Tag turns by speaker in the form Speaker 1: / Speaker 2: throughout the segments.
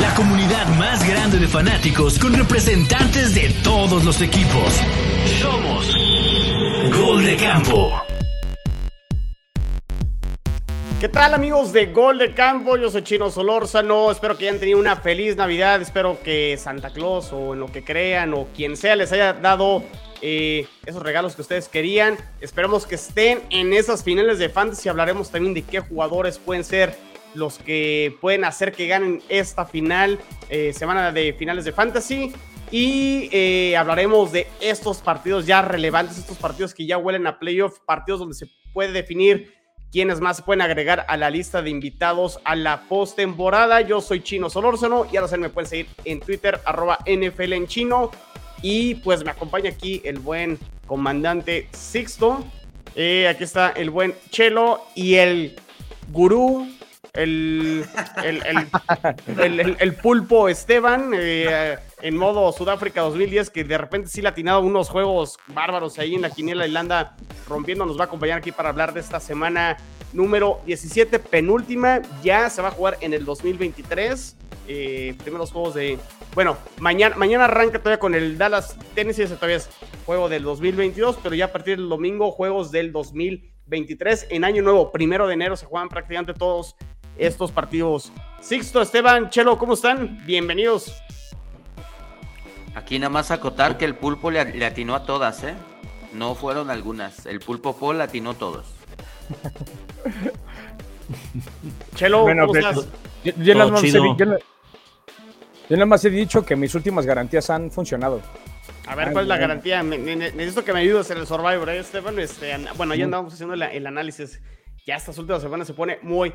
Speaker 1: la comunidad más grande de fanáticos con representantes de todos los equipos. Somos Gol de Campo.
Speaker 2: ¿Qué tal amigos de Gol de Campo? Yo soy Chino Solórzano, espero que hayan tenido una feliz Navidad, espero que Santa Claus o en lo que crean o quien sea les haya dado eh, esos regalos que ustedes querían. Esperemos que estén en esas finales de Fantasy, hablaremos también de qué jugadores pueden ser los que pueden hacer que ganen esta final, eh, semana de finales de Fantasy. Y eh, hablaremos de estos partidos ya relevantes, estos partidos que ya huelen a playoff, partidos donde se puede definir quienes más se pueden agregar a la lista de invitados a la postemporada. Yo soy Chino Solórzano y ahora se me pueden seguir en Twitter, arroba NFL en chino. Y pues me acompaña aquí el buen comandante Sixto. Eh, aquí está el buen Chelo y el gurú, el, el, el, pulpo Esteban. Eh, en modo Sudáfrica 2010, que de repente sí le ha atinado unos juegos bárbaros ahí en la quiniela Irlanda rompiendo. Nos va a acompañar aquí para hablar de esta semana número 17, penúltima. Ya se va a jugar en el 2023. Eh, primeros juegos de. Bueno, mañana, mañana arranca todavía con el Dallas Tennessee. Ese todavía es juego del 2022, pero ya a partir del domingo, juegos del 2023. En año nuevo, primero de enero, se juegan prácticamente todos estos partidos. Sixto, Esteban, Chelo, ¿cómo están? Bienvenidos.
Speaker 3: Aquí nada más acotar que el pulpo le, atinó a todas, ¿eh? No fueron algunas. El pulpo Paul atinó todos.
Speaker 2: Chelo, ¿cómo pues, estás?
Speaker 4: Yo, yo, nada más he, yo, nada más he dicho que mis últimas garantías han funcionado.
Speaker 2: A ver, ¿cuál es la garantía? necesito que me ayudes en el Survivor, ¿eh, Esteban? Este, bueno, ya andamos haciendo el análisis. Ya estas últimas semanas se pone muy,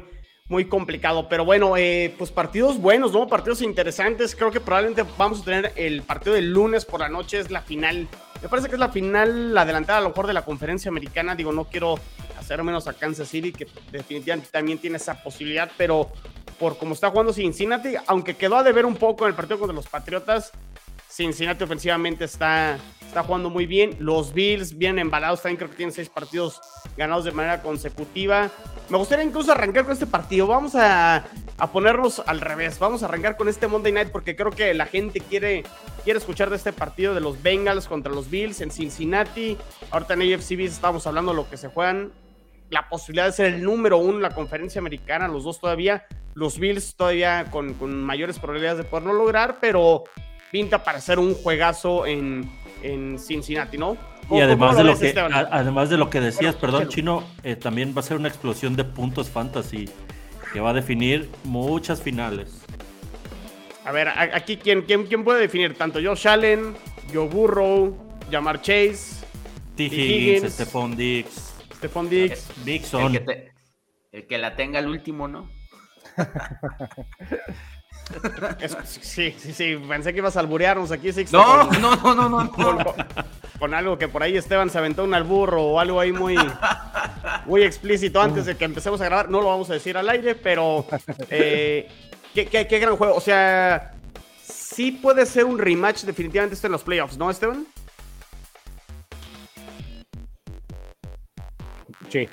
Speaker 2: muy complicado. Pero bueno, eh, pues partidos buenos, ¿no? Partidos interesantes. Creo que probablemente vamos a tener el partido del lunes por la noche, es la final. Me parece que es la final la adelantada a lo mejor de la conferencia americana. Digo, no quiero hacer menos a Kansas City, que definitivamente también tiene esa posibilidad, pero por cómo está jugando Cincinnati, aunque quedó a deber un poco en el partido contra los Patriotas, Cincinnati ofensivamente está, está jugando muy bien. Los Bills vienen embalados, también creo que tienen seis partidos ganados de manera consecutiva. Me gustaría incluso arrancar con este partido. Vamos a, ponernos al revés. Vamos a arrancar con este Monday Night porque creo que la gente quiere, quiere escuchar de este partido de los Bengals contra los Bills en Cincinnati. Ahorita en AFC estamos hablando de lo que se juegan. La posibilidad de ser el número uno en la conferencia americana, los dos todavía. Los Bills todavía con, mayores probabilidades de poderlo lograr, pero pinta para ser un juegazo en, Cincinnati, ¿no?
Speaker 5: Y además de, lo que, además de lo que decías, perdón, Chino, eh, también va a ser una explosión de puntos fantasy que va a definir muchas finales.
Speaker 2: A ver, aquí, ¿quién, quién, quién puede definir? Tanto Josh Allen, Joe Burrow, Jamar Chase,
Speaker 5: T. Higgins, Stephon Diggs.
Speaker 2: Stephon Diggs.
Speaker 3: Dixon. El el que la tenga el último, ¿no?
Speaker 2: sí, sí, sí. Pensé que ibas a alburearnos aquí,
Speaker 3: No, no, no, no, no.
Speaker 2: Con, algo que por ahí Esteban se aventó un alburro o algo ahí muy, muy explícito antes de que empecemos a grabar. No lo vamos a decir al aire, pero eh, qué, qué, gran juego. O sea, sí puede ser un rematch definitivamente esto en los playoffs, ¿no, Esteban?
Speaker 4: Sí.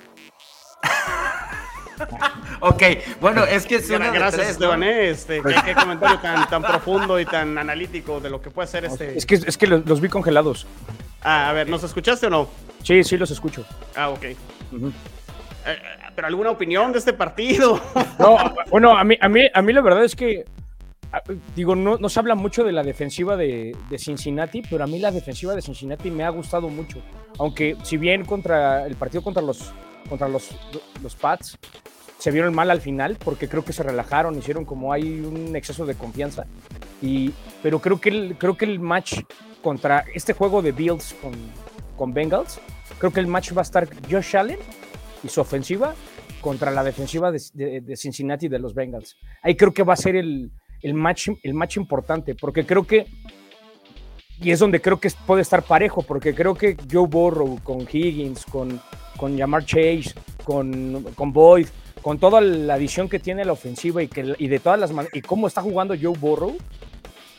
Speaker 3: ok, bueno, es que es una
Speaker 2: Gracias, Esteban, ¿eh? este, ¿qué, comentario tan, tan, profundo y tan analítico de lo que puede ser este.
Speaker 4: Es que, es que los, vi congelados.
Speaker 2: Ah, a ver, ¿nos escuchaste o no?
Speaker 4: Sí, sí, los escucho.
Speaker 2: Ah, ok. Eh, ¿Pero alguna opinión de este partido?
Speaker 4: no, bueno, a mí, a mí, a mí la verdad es que digo, no, no, se habla mucho de la defensiva de, de, Cincinnati, pero a mí la defensiva de Cincinnati me ha gustado mucho. Aunque si bien contra el partido contra los, contra los, los Pats se vieron mal al final porque creo que se relajaron, hicieron como hay un exceso de confianza. Y, pero creo que, el, creo que el match contra este juego de Bills con, con Bengals, creo que el match va a estar Josh Allen y su ofensiva contra la defensiva de, de, Cincinnati de los Bengals. Ahí creo que va a ser el, el, match, el match importante, porque creo que, y es donde creo que puede estar parejo, porque creo que Joe Burrow con Higgins, con, con Jamar Chase, con, con Boyd, con toda la visión que tiene la ofensiva y, que, y de todas las y cómo está jugando Joe Burrow,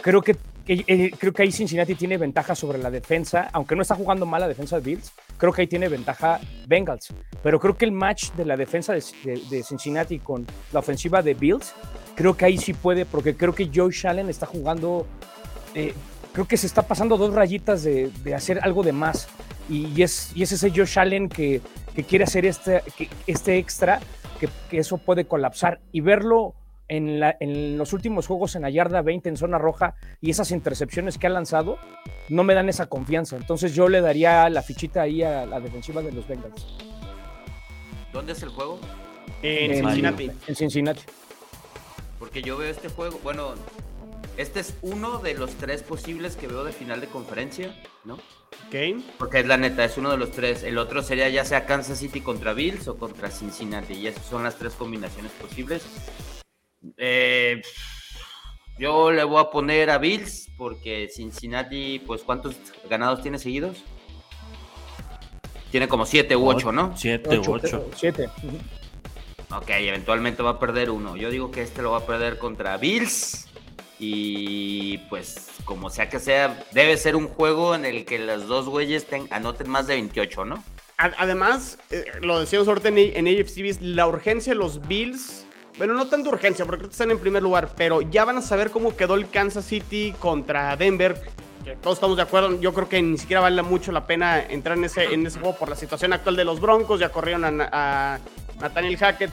Speaker 4: creo que, eh, creo que ahí Cincinnati tiene ventaja sobre la defensa, aunque no está jugando mal la defensa de Bills, creo que ahí tiene ventaja Bengals. Pero creo que el match de la defensa de, Cincinnati con la ofensiva de Bills, creo que ahí sí puede, porque creo que Joe Allen está jugando, eh, creo que se está pasando dos rayitas de, hacer algo de más. Y, es, y es ese Josh Allen que, quiere hacer este, este extra, que, que eso puede colapsar. Y verlo en, los últimos juegos en la yarda 20 en zona roja y esas intercepciones que ha lanzado no me dan esa confianza. Entonces yo le daría la fichita ahí a la defensiva de los Bengals.
Speaker 3: ¿Dónde es el juego?
Speaker 2: En, Cincinnati.
Speaker 4: En Cincinnati.
Speaker 3: Porque yo veo este juego, bueno, este es uno de los tres posibles que veo de final de conferencia, ¿no?
Speaker 2: Ok.
Speaker 3: Porque es la neta, es uno de los tres. El otro sería ya sea Kansas City contra Bills o contra Cincinnati. Y esas son las tres combinaciones posibles. Eh, yo le voy a poner a Bills porque Cincinnati, pues ¿cuántos ganados tiene seguidos? Tiene como 7 u 8, ¿no?
Speaker 5: 7 u 8.
Speaker 4: 7.
Speaker 3: Ok, eventualmente va a perder uno. Yo digo que este lo va a perder contra Bills. Y pues, como sea que sea, debe ser un juego en el que las dos güeyes anoten más de 28, ¿no?
Speaker 2: Además, eh, lo decíamos ahorita en, en la urgencia de los Bills bueno, no tanta urgencia, porque están en primer lugar, pero ya van a saber cómo quedó el Kansas City contra Denver. Todos estamos de acuerdo, yo creo que ni siquiera vale mucho la pena entrar en ese, en ese juego por la situación actual de los Broncos. Ya corrieron a, Nathaniel Hackett.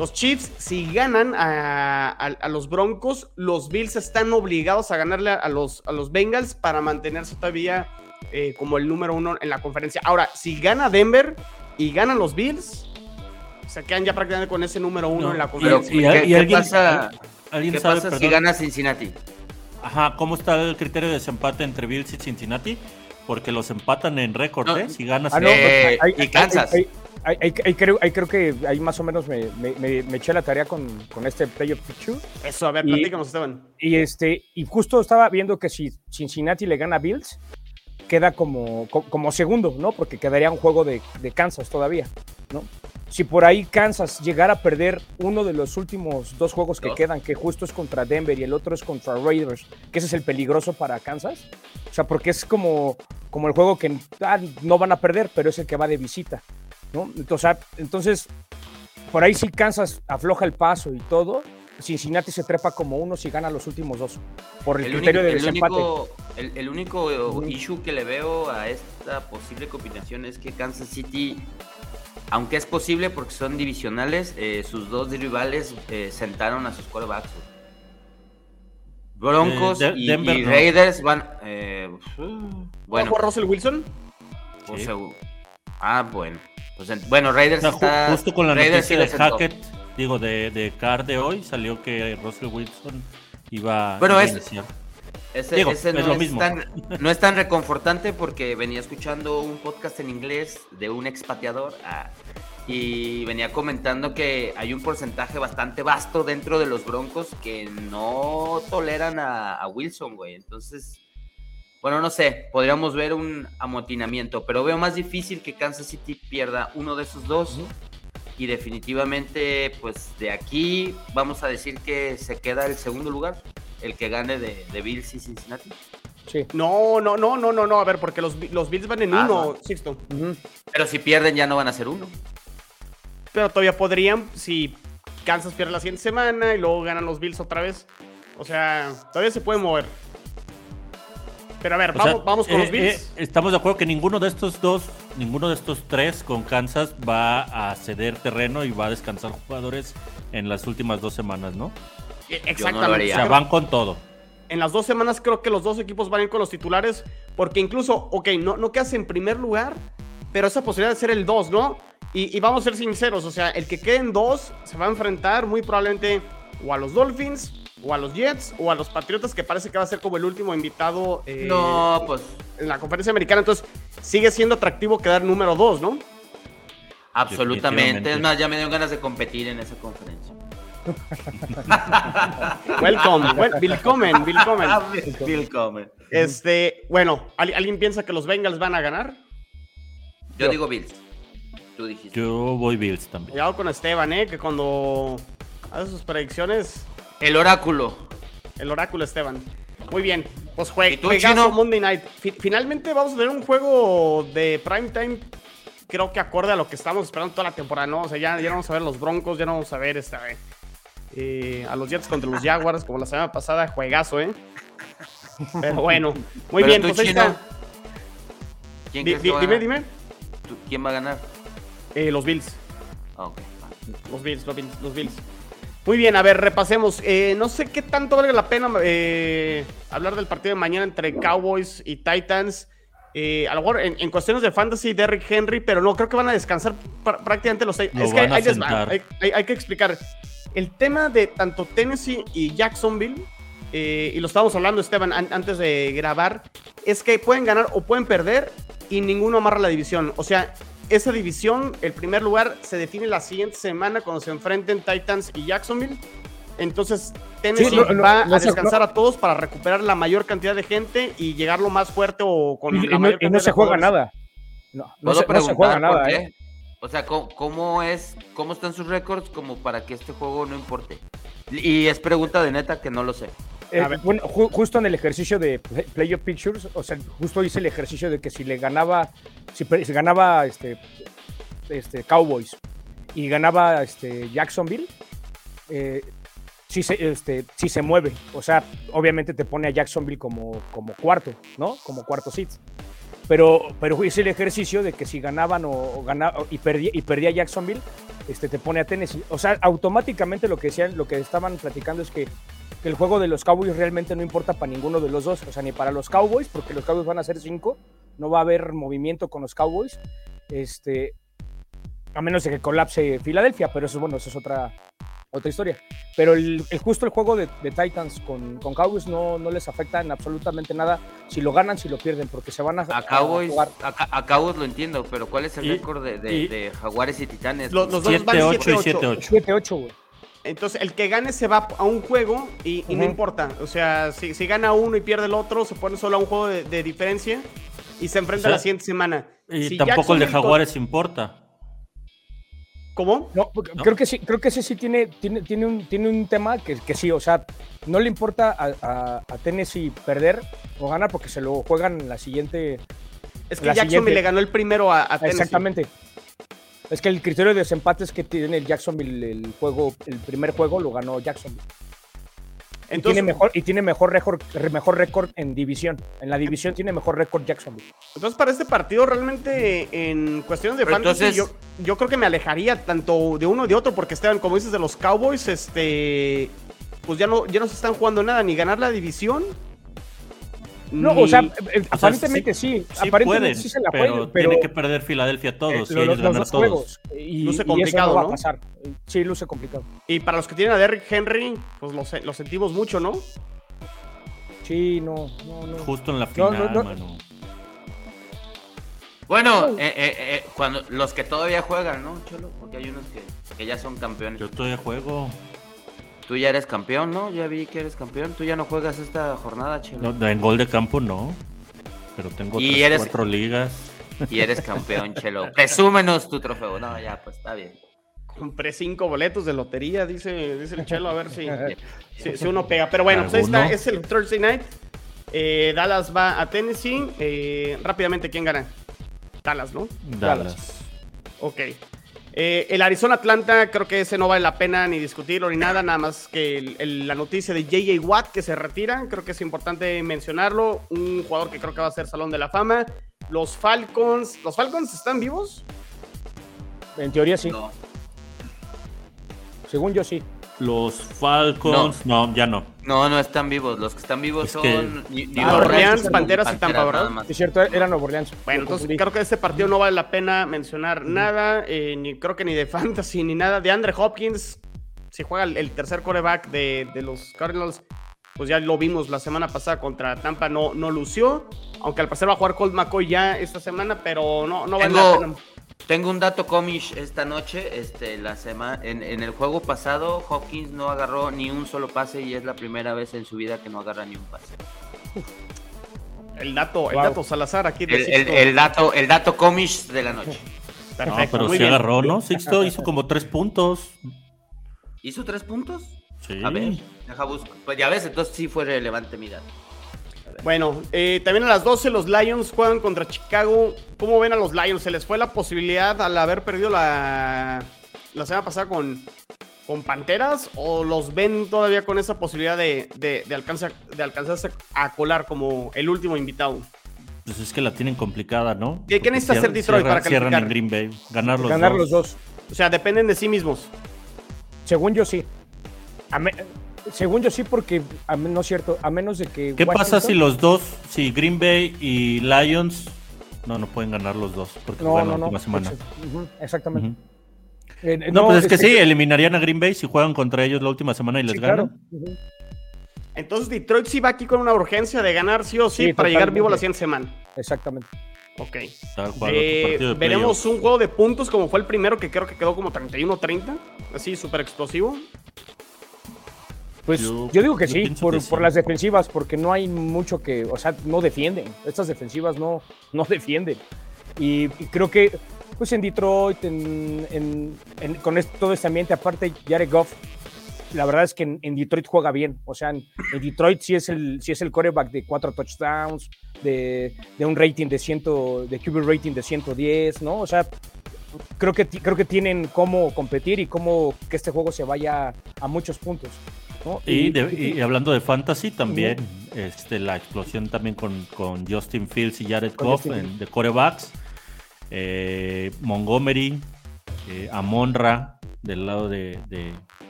Speaker 2: Los Chiefs, si ganan a, los Broncos, los Bills están obligados a ganarle a los, a los Bengals para mantenerse todavía eh, como el número uno en la conferencia. Ahora, si gana Denver y ganan los Bills, se quedan ya prácticamente con ese número uno en la conferencia.
Speaker 3: ¿Qué, pasa, ¿qué pasa si gana Cincinnati?
Speaker 5: Ajá, ¿cómo está el criterio de desempate entre Bills y Cincinnati? Porque los empatan en récord, ¿eh? Si ganas...
Speaker 3: Ah, eh, y Kansas.
Speaker 4: Ahí, creo, creo, que ahí más o menos me, me, eché la tarea con, con este playoff picture.
Speaker 2: Eso, a ver, platícanos, Esteban.
Speaker 4: Y, este, y justo estaba viendo que si Cincinnati le gana a Bills, queda como, como segundo, ¿no? Porque quedaría un juego de, de Kansas todavía, ¿no? si por ahí Kansas llegara a perder uno de los últimos dos juegos que quedan, que justo es contra Denver y el otro es contra Raiders, que ese es el peligroso para Kansas. O sea, porque es como, como el juego que ah, no van a perder, pero es el que va de visita. ¿No? Entonces, entonces, por ahí si Kansas afloja el paso y todo, Cincinnati se trepa como uno si gana los últimos dos. Por el, criterio de desempate.
Speaker 3: el, único issue que le veo a esta posible combinación es que Kansas City aunque es posible porque son divisionales, eh, sus dos rivales eh, sentaron a sus quarterbacks. Broncos eh, y, Raiders van.
Speaker 2: bueno. Russell Wilson?
Speaker 3: ah, bueno. Pues, bueno, Raiders está.
Speaker 5: Justo con la noticia de Hackett, digo, de, de Card de hoy, salió que Russell Wilson iba
Speaker 3: bueno, a iniciar. Ese, no, es Tan, no, es tan, reconfortante porque venía escuchando un podcast en inglés de un expateador ah, y venía comentando que hay un porcentaje bastante vasto dentro de los Broncos que no toleran a, Wilson, güey. Entonces, bueno, no sé, podríamos ver un amotinamiento, pero veo más difícil que Kansas City pierda uno de esos dos. Y definitivamente, pues de aquí vamos a decir que se queda el segundo lugar el que gane de, de Bills y Cincinnati?
Speaker 2: Sí. No, no, no, no, no, no. A ver, porque los, los Bills van en ah, uno, Sixto.
Speaker 3: Pero si pierden ya no van a ser uno.
Speaker 2: Pero todavía podrían, si Kansas pierde la siguiente semana y luego ganan los Bills otra vez. O sea, todavía se puede mover. Pero a ver, vamos, vamos con los eh, Bills.
Speaker 5: Eh, estamos de acuerdo que ninguno de estos dos, ninguno de estos tres con Kansas va a ceder terreno y va a descansar jugadores en las últimas dos semanas, ¿no?
Speaker 2: Exactamente.
Speaker 5: o sea, van con todo.
Speaker 2: En las dos semanas creo que los dos equipos van a ir con los titulares, porque incluso, ok, no, no quedas en primer lugar, pero esa posibilidad de ser el 2, ¿no? Y, vamos a ser sinceros, o sea, el que quede en 2 se va a enfrentar muy probablemente o a los Dolphins, o a los Jets, o a los Patriotas, que parece que va a ser como el último invitado
Speaker 3: eh, no, pues.
Speaker 2: en la conferencia americana. Entonces, sigue siendo atractivo quedar número 2, ¿no?
Speaker 3: Absolutamente. Es más, ya me dieron ganas de competir en esa conferencia.
Speaker 2: Welcome, willkommen,
Speaker 3: willkommen.
Speaker 2: Este, bueno, ¿alguien piensa que los Bengals van a ganar?
Speaker 3: Yo, digo Bills. Tú dijiste.
Speaker 5: Yo voy Bills también.
Speaker 2: Cuidado con Esteban, eh, que cuando hace sus predicciones.
Speaker 3: El oráculo.
Speaker 2: El oráculo, Esteban. Muy bien. Pues juegazo Monday Night. Finalmente vamos a tener un juego de prime time creo que acorde a lo que estamos esperando toda la temporada, ¿no? O sea, ya, ya vamos a ver los Broncos, ya no vamos a ver esta, eh, a los Jets contra los Jaguars, como la semana pasada, juegazo, ¿eh? Pero bueno, muy bien, pues ahí está. dime, dime.
Speaker 3: ¿Quién va a ganar?
Speaker 2: Eh, los Bills. Ah, los Bills, los Bills, los Bills. Muy bien, a ver, repasemos. Eh, no sé qué tanto valga la pena eh, hablar del partido de mañana entre Cowboys y Titans. Eh, a lo mejor en, cuestiones de fantasy, Derrick Henry, pero no, creo que van a descansar prácticamente los seis. es que hay, que explicar. El tema de tanto Tennessee y Jacksonville, y lo estábamos hablando, Esteban, antes de grabar, es que pueden ganar o pueden perder y ninguno amarra la división. O sea, esa división, el primer lugar, se define la siguiente semana cuando se enfrenten Titans y Jacksonville. Entonces, Tennessee va a descansar a todos para recuperar la mayor cantidad de gente y llegar lo más fuerte o con
Speaker 4: y,
Speaker 2: la
Speaker 4: mayor
Speaker 2: y
Speaker 4: no se juega nada. No, no, se, juega nada. ¿eh?
Speaker 3: O sea, ¿cómo, es, ¿cómo están sus récords como para que este juego no importe? Y es pregunta de neta que no lo sé.
Speaker 4: Eh, bueno, justo en el ejercicio de Playoff Pictures, o sea, justo hice el ejercicio de que si le ganaba, si, ganaba este, este, Cowboys y ganaba este, Jacksonville, eh, si se, este, se mueve. O sea, obviamente te pone a Jacksonville como, como cuarto, ¿no? Como cuarto seat. Pero, pero hice el ejercicio de que si ganaban o, ganaba, y, perdía, y perdía Jacksonville, este, te pone a Tennessee. O sea, automáticamente lo que decían, lo que estaban platicando es que que el juego de los Cowboys realmente no importa para ninguno de los dos, o sea, ni para los Cowboys, porque los Cowboys van a ser cinco, no va a haber movimiento con los Cowboys, este, a menos de que colapse Filadelfia, pero eso, bueno, eso es otra, otra historia. Pero el, justo el juego de, Titans con, con, Cowboys no, no les afecta en absolutamente nada si lo ganan, si lo pierden, porque se van a,
Speaker 3: a Cowboys, jugar. A, Cowboys lo entiendo, pero ¿cuál es el récord de, de, Jaguares y Titanes?
Speaker 2: Los, dos 7, 8 y 7-8.
Speaker 4: 7-8, güey.
Speaker 2: Entonces, el que gane se va a un juego y, no importa. O sea, si, si, gana uno y pierde el otro, se pone solo a un juego de, diferencia y se enfrenta la siguiente semana.
Speaker 5: Y tampoco el de Jaguares importa.
Speaker 2: ¿Cómo?
Speaker 4: No, creo que sí, creo que ese sí tiene, tiene, tiene, un, tiene un tema que, que sí, o sea, no le importa a, a, Tennessee perder o ganar porque se lo juegan la siguiente.
Speaker 2: Es que Jackson le ganó el primero a, Tennessee.
Speaker 4: Exactamente. Es que el criterio de desempate es que tiene el Jacksonville el juego, el primer juego lo ganó Jacksonville. Entonces, y tiene mejor, y tiene mejor récord, mejor récord en división. En la división tiene mejor récord Jacksonville.
Speaker 2: Entonces, para este partido, realmente, en cuestiones de fantasy, yo, yo, creo que me alejaría tanto de uno y de otro, porque estaban, como dices, de los Cowboys, este. Pues ya no, ya no se están jugando nada, ni ganar la división,
Speaker 4: no, o sea, eh, aparentemente sí, aparentemente sí se la
Speaker 5: pero, tiene que perder Filadelfia todos, eh, los, dos Juegos,
Speaker 2: y, luce complicado, no,
Speaker 4: Va a pasar. Sí, luce complicado.
Speaker 2: Y para los que tienen a Derrick Henry, pues lo, sentimos mucho, ¿no?
Speaker 4: Sí, no, no, no.
Speaker 5: Justo en la final, mano.
Speaker 3: Bueno, eh, eh, cuando los que todavía juegan, ¿no, Cholo? Porque hay unos que, que ya son campeones.
Speaker 5: Yo todavía juego.
Speaker 3: Tú ya eres campeón, ¿no? Ya vi que eres campeón. Tú ya no juegas esta jornada, Chelo.
Speaker 5: No, en gol de campo no. Pero tengo y cuatro ligas.
Speaker 3: Y eres campeón, Chelo. Presúmenos tu trofeo. No, ya, pues está bien.
Speaker 2: Compré cinco boletos de lotería, dice, dice el Chelo, a ver si, si, uno pega. Pero bueno, pues ahí está, es el Thursday night. Eh, Dallas va a Tennessee. Eh, rápidamente, ¿quién gana? Dallas, ¿no?
Speaker 5: Dallas.
Speaker 2: Dallas. Ok. Eh, el Arizona Atlanta, creo que ese no vale la pena ni discutirlo ni nada, nada más que la noticia de JJ Watt que se retira, creo que es importante mencionarlo. Un jugador que creo que va a ser Salón de la Fama. Los Falcons, ¿los Falcons están vivos?
Speaker 4: En teoría sí. Según yo sí.
Speaker 5: Los Falcons, no. ya no.
Speaker 3: No, no están vivos. Los que están vivos son
Speaker 2: Nueva Orleans, Panteras y Tampa, ¿verdad?
Speaker 4: Es cierto, era Nueva Orleans.
Speaker 2: Bueno, entonces creo que este partido no vale la pena mencionar nada, eh, ni creo que ni de fantasy ni nada. De Andre Hopkins, si juega el, tercer coreback de, los Cardinals, pues ya lo vimos la semana pasada contra Tampa, no, no lució. Aunque al parecer va a jugar Colt McCoy ya esta semana, pero no, no vale la pena.
Speaker 3: Tengo un dato comish esta noche. Este, la semana, en, el juego pasado, Hopkins no agarró ni un solo pase y es la primera vez en su vida que no agarra ni un pase.
Speaker 2: El dato, el dato Salazar aquí.
Speaker 3: De el, el, dato, el dato comish de la noche.
Speaker 5: Perfecto, pero sí agarró, ¿no? Sixto hizo como tres puntos.
Speaker 3: ¿Hizo tres puntos?
Speaker 5: Sí.
Speaker 3: A ver, deja buscar. Pues ya ves, entonces sí fue relevante mi dato.
Speaker 2: Bueno, eh, también a las 12 los Lions juegan contra Chicago. ¿Cómo ven a los Lions? ¿Se les fue la posibilidad al haber perdido la, la semana pasada con, con Panteras? ¿O los ven todavía con esa posibilidad de, de, alcanzar, de alcanzarse a colar como el último invitado?
Speaker 5: Pues es que la tienen complicada, ¿no?
Speaker 2: ¿Qué, necesita hacer Detroit para
Speaker 5: calificar? Cierran en Green Bay, ganar los
Speaker 4: ganar los dos.
Speaker 2: O sea, dependen de sí mismos.
Speaker 4: Según yo sí. Según yo sí, porque no es cierto, a menos de que.
Speaker 5: ¿Qué pasa si los dos, si Green Bay y Lions, no, no pueden ganar los dos, porque no, juegan la última semana.
Speaker 4: exactamente.
Speaker 5: Eh, no, pues es que sí, eliminarían a Green Bay si juegan contra ellos la última semana y les ganan.
Speaker 2: Entonces Detroit sí va aquí con una urgencia de ganar sí o sí, para llegar vivo la siguiente semana.
Speaker 4: Exactamente.
Speaker 2: Ok. Eh, veremos un juego de puntos como fue el primero, que creo que quedó como 31-30. Así, súper explosivo.
Speaker 4: Pues yo, digo que sí por, las defensivas, porque no hay mucho que, o sea, no defienden. Estas defensivas no, no defienden. Y, creo que, pues en Detroit, con todo este ambiente, aparte Jared Goff la verdad es que en, Detroit juega bien. O sea, en, Detroit sí es el, sí es el coreback de cuatro touchdowns, de, un rating de ciento, de QB rating de 110, ¿no? O sea, creo que, creo que tienen cómo competir y cómo que este juego se vaya a muchos puntos.
Speaker 5: Y, hablando de fantasy también, este, la explosión también con, Justin Fields y Jared Goff de corebacks, eh, Montgomery, eh, Amonra del lado de,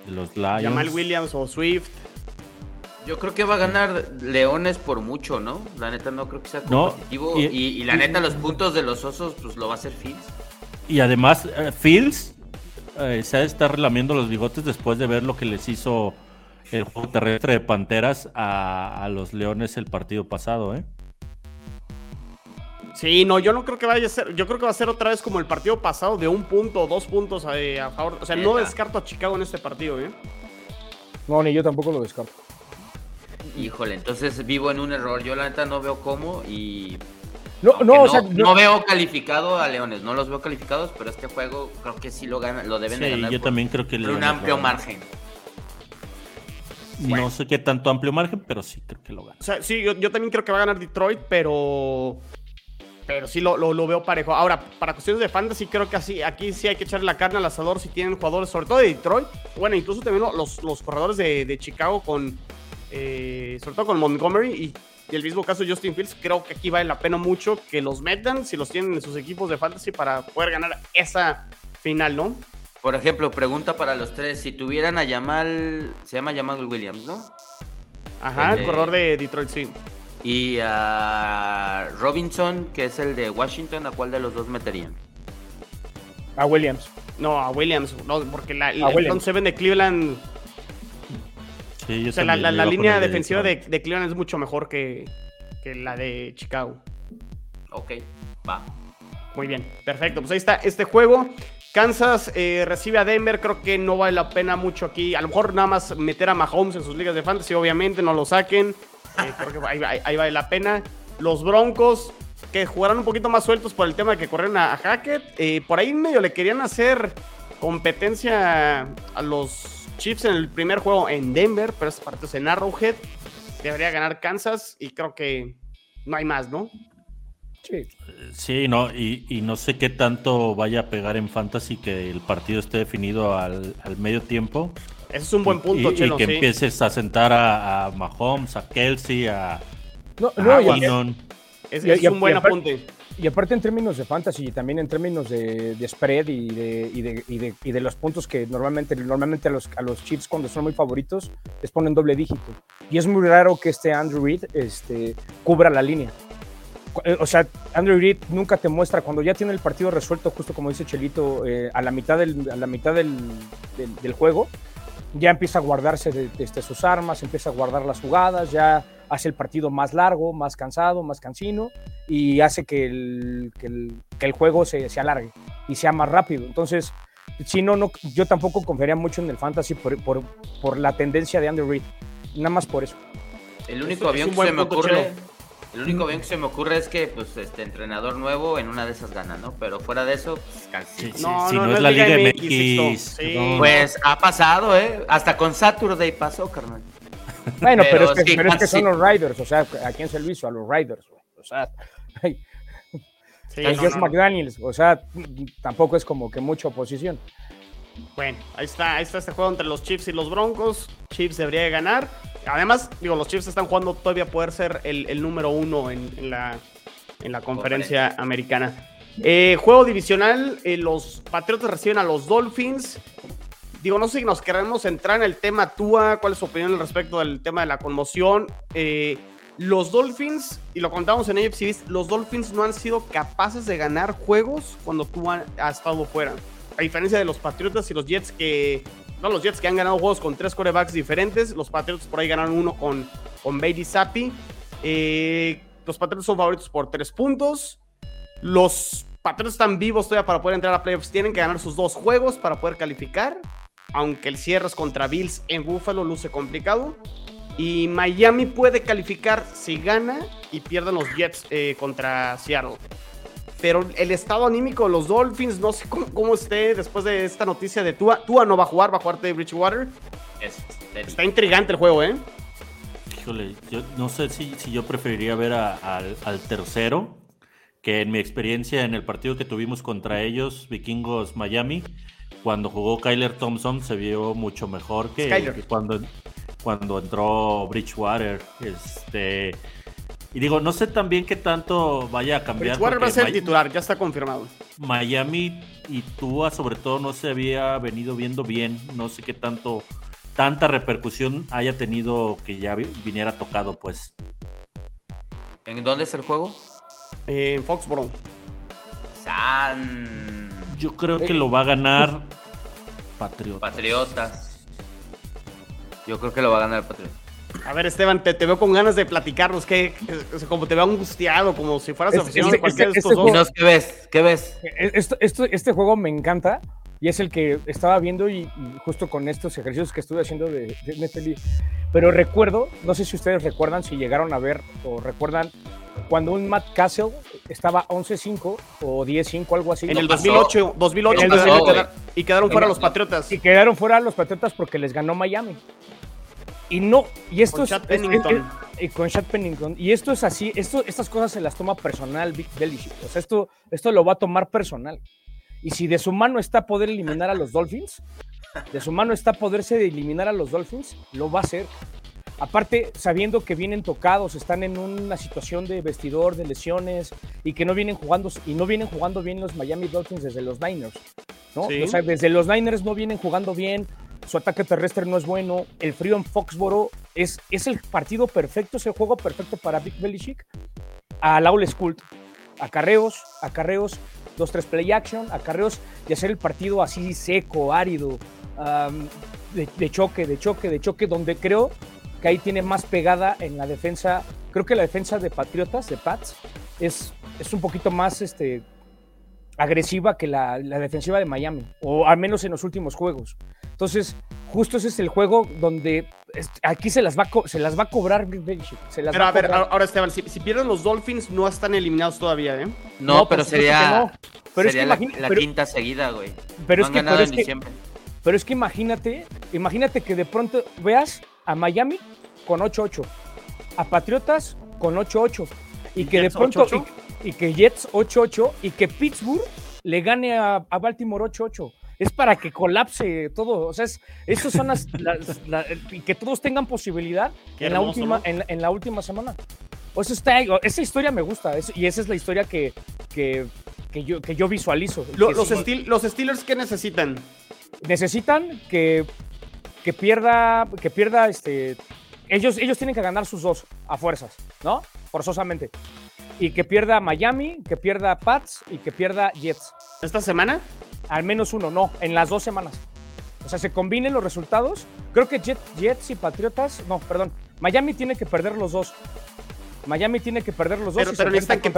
Speaker 5: los Lions.
Speaker 2: Jamal Williams o Swift.
Speaker 3: Yo creo que va a ganar Leones por mucho, ¿no? La neta no creo que sea competitivo. y, la neta los puntos de los osos pues lo va a hacer Fields.
Speaker 5: Y además eh, Fields eh, se ha de estar relamiendo los bigotes después de ver lo que les hizo el juego terrestre de Panteras a, a los Leones el partido pasado, ¿eh?
Speaker 2: Sí, no, yo no creo que vaya a ser. Yo creo que va a ser otra vez como el partido pasado de un punto o dos puntos eh, a, favor. O sea, no descarto a Chicago en este partido, ¿eh?
Speaker 4: No, ni yo tampoco lo descarto.
Speaker 3: Híjole, entonces vivo en un error. Yo la neta no veo cómo y.
Speaker 4: No, no, o sea,
Speaker 3: no, veo calificado a Leones, no los veo calificados, pero este juego creo que sí lo gana, lo deben de ganar.
Speaker 5: Yo también creo que
Speaker 3: por un amplio margen.
Speaker 5: No sé qué tanto amplio margen, pero sí creo que lo gana.
Speaker 2: O sea, sí, yo, yo, también creo que va a ganar Detroit, pero pero sí lo, lo, veo parejo. Ahora, para cuestiones de fantasy, creo que así, aquí sí hay que echarle la carne al asador si tienen jugadores, sobre todo de Detroit. Bueno, incluso también los, los corredores de, de Chicago con, eh, sobre todo con Montgomery y, el mismo caso de Justin Fields. Creo que aquí vale la pena mucho que los metan si los tienen en sus equipos de fantasy para poder ganar esa final, ¿no?
Speaker 3: Por ejemplo, pregunta para los tres: si tuvieran a Yamal, se llama Jamal Williams, ¿no?
Speaker 2: Ajá, el, corredor de Detroit, sí.
Speaker 3: Y a Robinson, que es el de Washington, ¿a cuál de los dos meterían?
Speaker 4: A Williams.
Speaker 2: No, a Williams, no, porque la, el front seven de Cleveland. Sí, o sea, la, la, línea defensiva de, de, Cleveland es mucho mejor que, que la de Chicago.
Speaker 3: Ok, va.
Speaker 2: Muy bien, perfecto. Pues ahí está este juego. Kansas eh, recibe a Denver, creo que no vale la pena mucho aquí. A lo mejor nada más meter a Mahomes en sus ligas de fantasy, obviamente, no lo saquen. Eh, creo que ahí, vale la pena. Los Broncos, que jugaron un poquito más sueltos por el tema de que corren a, Hackett. Eh, por ahí medio le querían hacer competencia a los Chiefs en el primer juego en Denver, pero este partido es en Arrowhead. Debería ganar Kansas y creo que no hay más, ¿no?
Speaker 5: Sí. Sí, no, y, no sé qué tanto vaya a pegar en Fantasy que el partido esté definido al, al medio tiempo.
Speaker 2: Ese es un buen punto,
Speaker 5: y,
Speaker 2: Chelo,
Speaker 5: y que empieces a sentar a, Mahomes, a Kelsey, a,
Speaker 2: no, no, Es, es un buen apunte.
Speaker 4: Y aparte en términos de fantasy y también en términos de, spread y de, y, de, y, de, y de, los puntos que normalmente, normalmente a, los, a los Chiefs cuando son muy favoritos les ponen doble dígito. Y es muy raro que este Andrew Reid este, cubra la línea. Eh, o sea, Andrew Reid nunca te muestra cuando ya tiene el partido resuelto, justo como dice Chelito, eh, a la mitad del, a la mitad del, del juego, ya empieza a guardarse de, este, sus armas, empieza a guardar las jugadas, ya hace el partido más largo, más cansado, más cansino y hace que el, que el, juego se, se, alargue y sea más rápido. Entonces, si no, no, yo tampoco confiaría mucho en el fantasy por, por, por la tendencia de Andrew Reid, nada más por eso.
Speaker 3: El único avión que se me ocurre el único bien que se me ocurre es que, pues, este entrenador nuevo en una de esas gana, ¿no? Pero fuera de eso, pues, casi.
Speaker 2: no, si no, es la Liga MX.
Speaker 3: Pues ha pasado, ¿eh? Hasta con Saturday pasó, carnal.
Speaker 4: Bueno, pero, es, que, son los Riders, o sea, ¿a quién se lo hizo? A los Riders, o sea, sí, McDaniels, o sea, tampoco es como que mucha oposición.
Speaker 2: Bueno, ahí está, ahí está este juego entre los Chiefs y los Broncos. Chiefs debería ganar. Además, digo, los Chiefs están jugando todavía poder ser el, número uno en, la, en la conferencia americana. Eh, juego divisional, eh, los Patriotas reciben a los Dolphins. Digo, no sé si nos queremos entrar en el tema Tua, cuál es su opinión al respecto del tema de la conmoción. Eh, los Dolphins, y lo contamos en AFC, los Dolphins no han sido capaces de ganar juegos cuando Tua ha estado fuera. A diferencia de los Patriotas y los Jets que... No, los Jets que han ganado juegos con tres corebacks diferentes. Los Patriotas por ahí ganaron uno con, con Bailey Zappi. los Patriotas son favoritos por tres puntos. Los Patriotas están vivos todavía para poder entrar a playoffs. Tienen que ganar sus dos juegos para poder calificar. Aunque el cierre es contra Bills en Buffalo luce complicado. Y Miami puede calificar si gana y pierden los Jets eh, contra Seattle. Pero el estado anímico de los Dolphins, no sé cómo, esté después de esta noticia de Tua. Tua no va a jugar, va a jugar de Bridgewater. Está intrigante el juego, ¿eh?
Speaker 5: Híjole, yo no sé si, si yo preferiría ver al tercero que en mi experiencia en el partido que tuvimos contra ellos, Vikingos Miami, cuando jugó Kyler Thompson se vio mucho mejor que, cuando, cuando entró Bridgewater. Este, y digo, no sé también qué tanto vaya a cambiar.
Speaker 2: Bridgewater va a ser titular, ya está confirmado.
Speaker 5: Miami y Tua sobre todo no se había venido viendo bien, no sé qué tanto tanta repercusión haya tenido que ya viniera tocado pues.
Speaker 3: ¿En dónde es el juego?
Speaker 2: en Foxborough.
Speaker 3: San...
Speaker 5: Yo creo que lo va a ganar Patriotas.
Speaker 3: Patriotas. Yo creo que lo va a ganar Patriotas.
Speaker 2: A ver, Esteban, te, veo con ganas de platicarnos, que, como te veo angustiado, como si fueras este, aficionado de cualquier
Speaker 3: este, estos ¿Qué ves? ¿Qué ves?
Speaker 4: E, este juego me encanta y es el que estaba viendo y, justo con estos ejercicios que estuve haciendo de, de Pero recuerdo, no sé si ustedes recuerdan, si llegaron a ver o recuerdan cuando un Matt Castle estaba 11-5 o 10-5, algo así.
Speaker 2: En el 2008, 2008 y quedaron fuera los Patriotas.
Speaker 4: Y quedaron fuera los Patriotas porque les ganó Miami. Y no, y esto
Speaker 2: con es, Pennington.
Speaker 4: y con Chad Pennington. Y esto es así, esto, estas cosas se las toma personal Big Belichick. O sea, esto, esto lo va a tomar personal. Y si de su mano está poder eliminar a los Dolphins, de su mano está poderse eliminar a los Dolphins, lo va a hacer. Aparte, sabiendo que vienen tocados, están en una situación de vestidor, de lesiones, y que no vienen jugando, y no vienen jugando bien los Miami Dolphins desde los Niners. ¿no? O sea, desde los Niners no vienen jugando bien, su ataque terrestre no es bueno, el frío en Foxboro es, es el partido perfecto, es el juego perfecto para Big Belichick. A Laul School, acarreos, acarreos, dos, tres play action, acarreos y hacer el partido así seco, árido, de, choque, de choque, de choque, donde creo que ahí tiene más pegada en la defensa. Creo que la defensa de Patriotas, de Pats, es, es un poquito más este, agresiva que la, defensiva de Miami, o al menos en los últimos juegos. Entonces, justo ese es el juego donde aquí se las va a, se las va a cobrar Se
Speaker 2: pero a, ver, ahora Esteban, si, pierden los Dolphins, no están eliminados todavía, ¿eh?
Speaker 3: No, pero sería, Pero sería la, quinta seguida, güey.
Speaker 4: Pero, es que, pero, es que, pero es que imagínate, imagínate que de pronto veas a Miami con 8-8, a Patriotas con 8-8, y, que de pronto, Y, que Jets 8-8, y que Pittsburgh le gane a, Baltimore 8-8 es para que colapse todo. O sea, es, son las, y que todos tengan posibilidad en, la última, en, la última semana. O está, esa historia me gusta y esa es la historia que, que, yo, que yo visualizo.
Speaker 2: los, los Steelers, ¿qué necesitan?
Speaker 4: Necesitan que que pierda, que pierda este, ellos, ellos tienen que ganar sus dos a fuerzas, ¿no? Forzosamente. Y que pierda Miami, que pierda Pats y que pierda Jets.
Speaker 2: ¿Esta semana?
Speaker 4: Al menos uno, no, en las dos semanas. O sea, se combinen los resultados. Creo que Jets y Patriotas, no, perdón, Miami tiene que perder los dos. Miami tiene que perder los dos.
Speaker 2: Pero, necesitan que,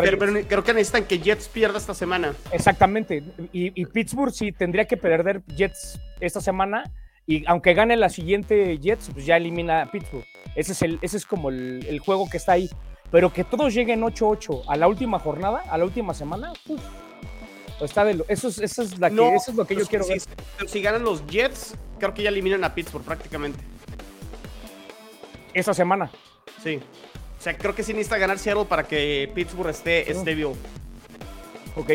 Speaker 2: creo que necesitan que Jets pierda esta semana.
Speaker 4: Exactamente. Y, y Pittsburgh sí tendría que perder Jets esta semana y aunque gane la siguiente Jets, pues ya elimina a Pittsburgh. Ese es, el, ese es como el, juego que está ahí. Pero que todos lleguen 8-8 a la última jornada, a la última semana, está de eso, es, eso, es la que, eso es lo que yo pues, quiero
Speaker 2: ver. Si ganan los Jets, creo que ya eliminan a Pittsburgh prácticamente.
Speaker 4: esa semana.
Speaker 2: Sí. O sea, creo que sí necesita ganar Seattle para que Pittsburgh esté, esté vivo.
Speaker 4: Ok.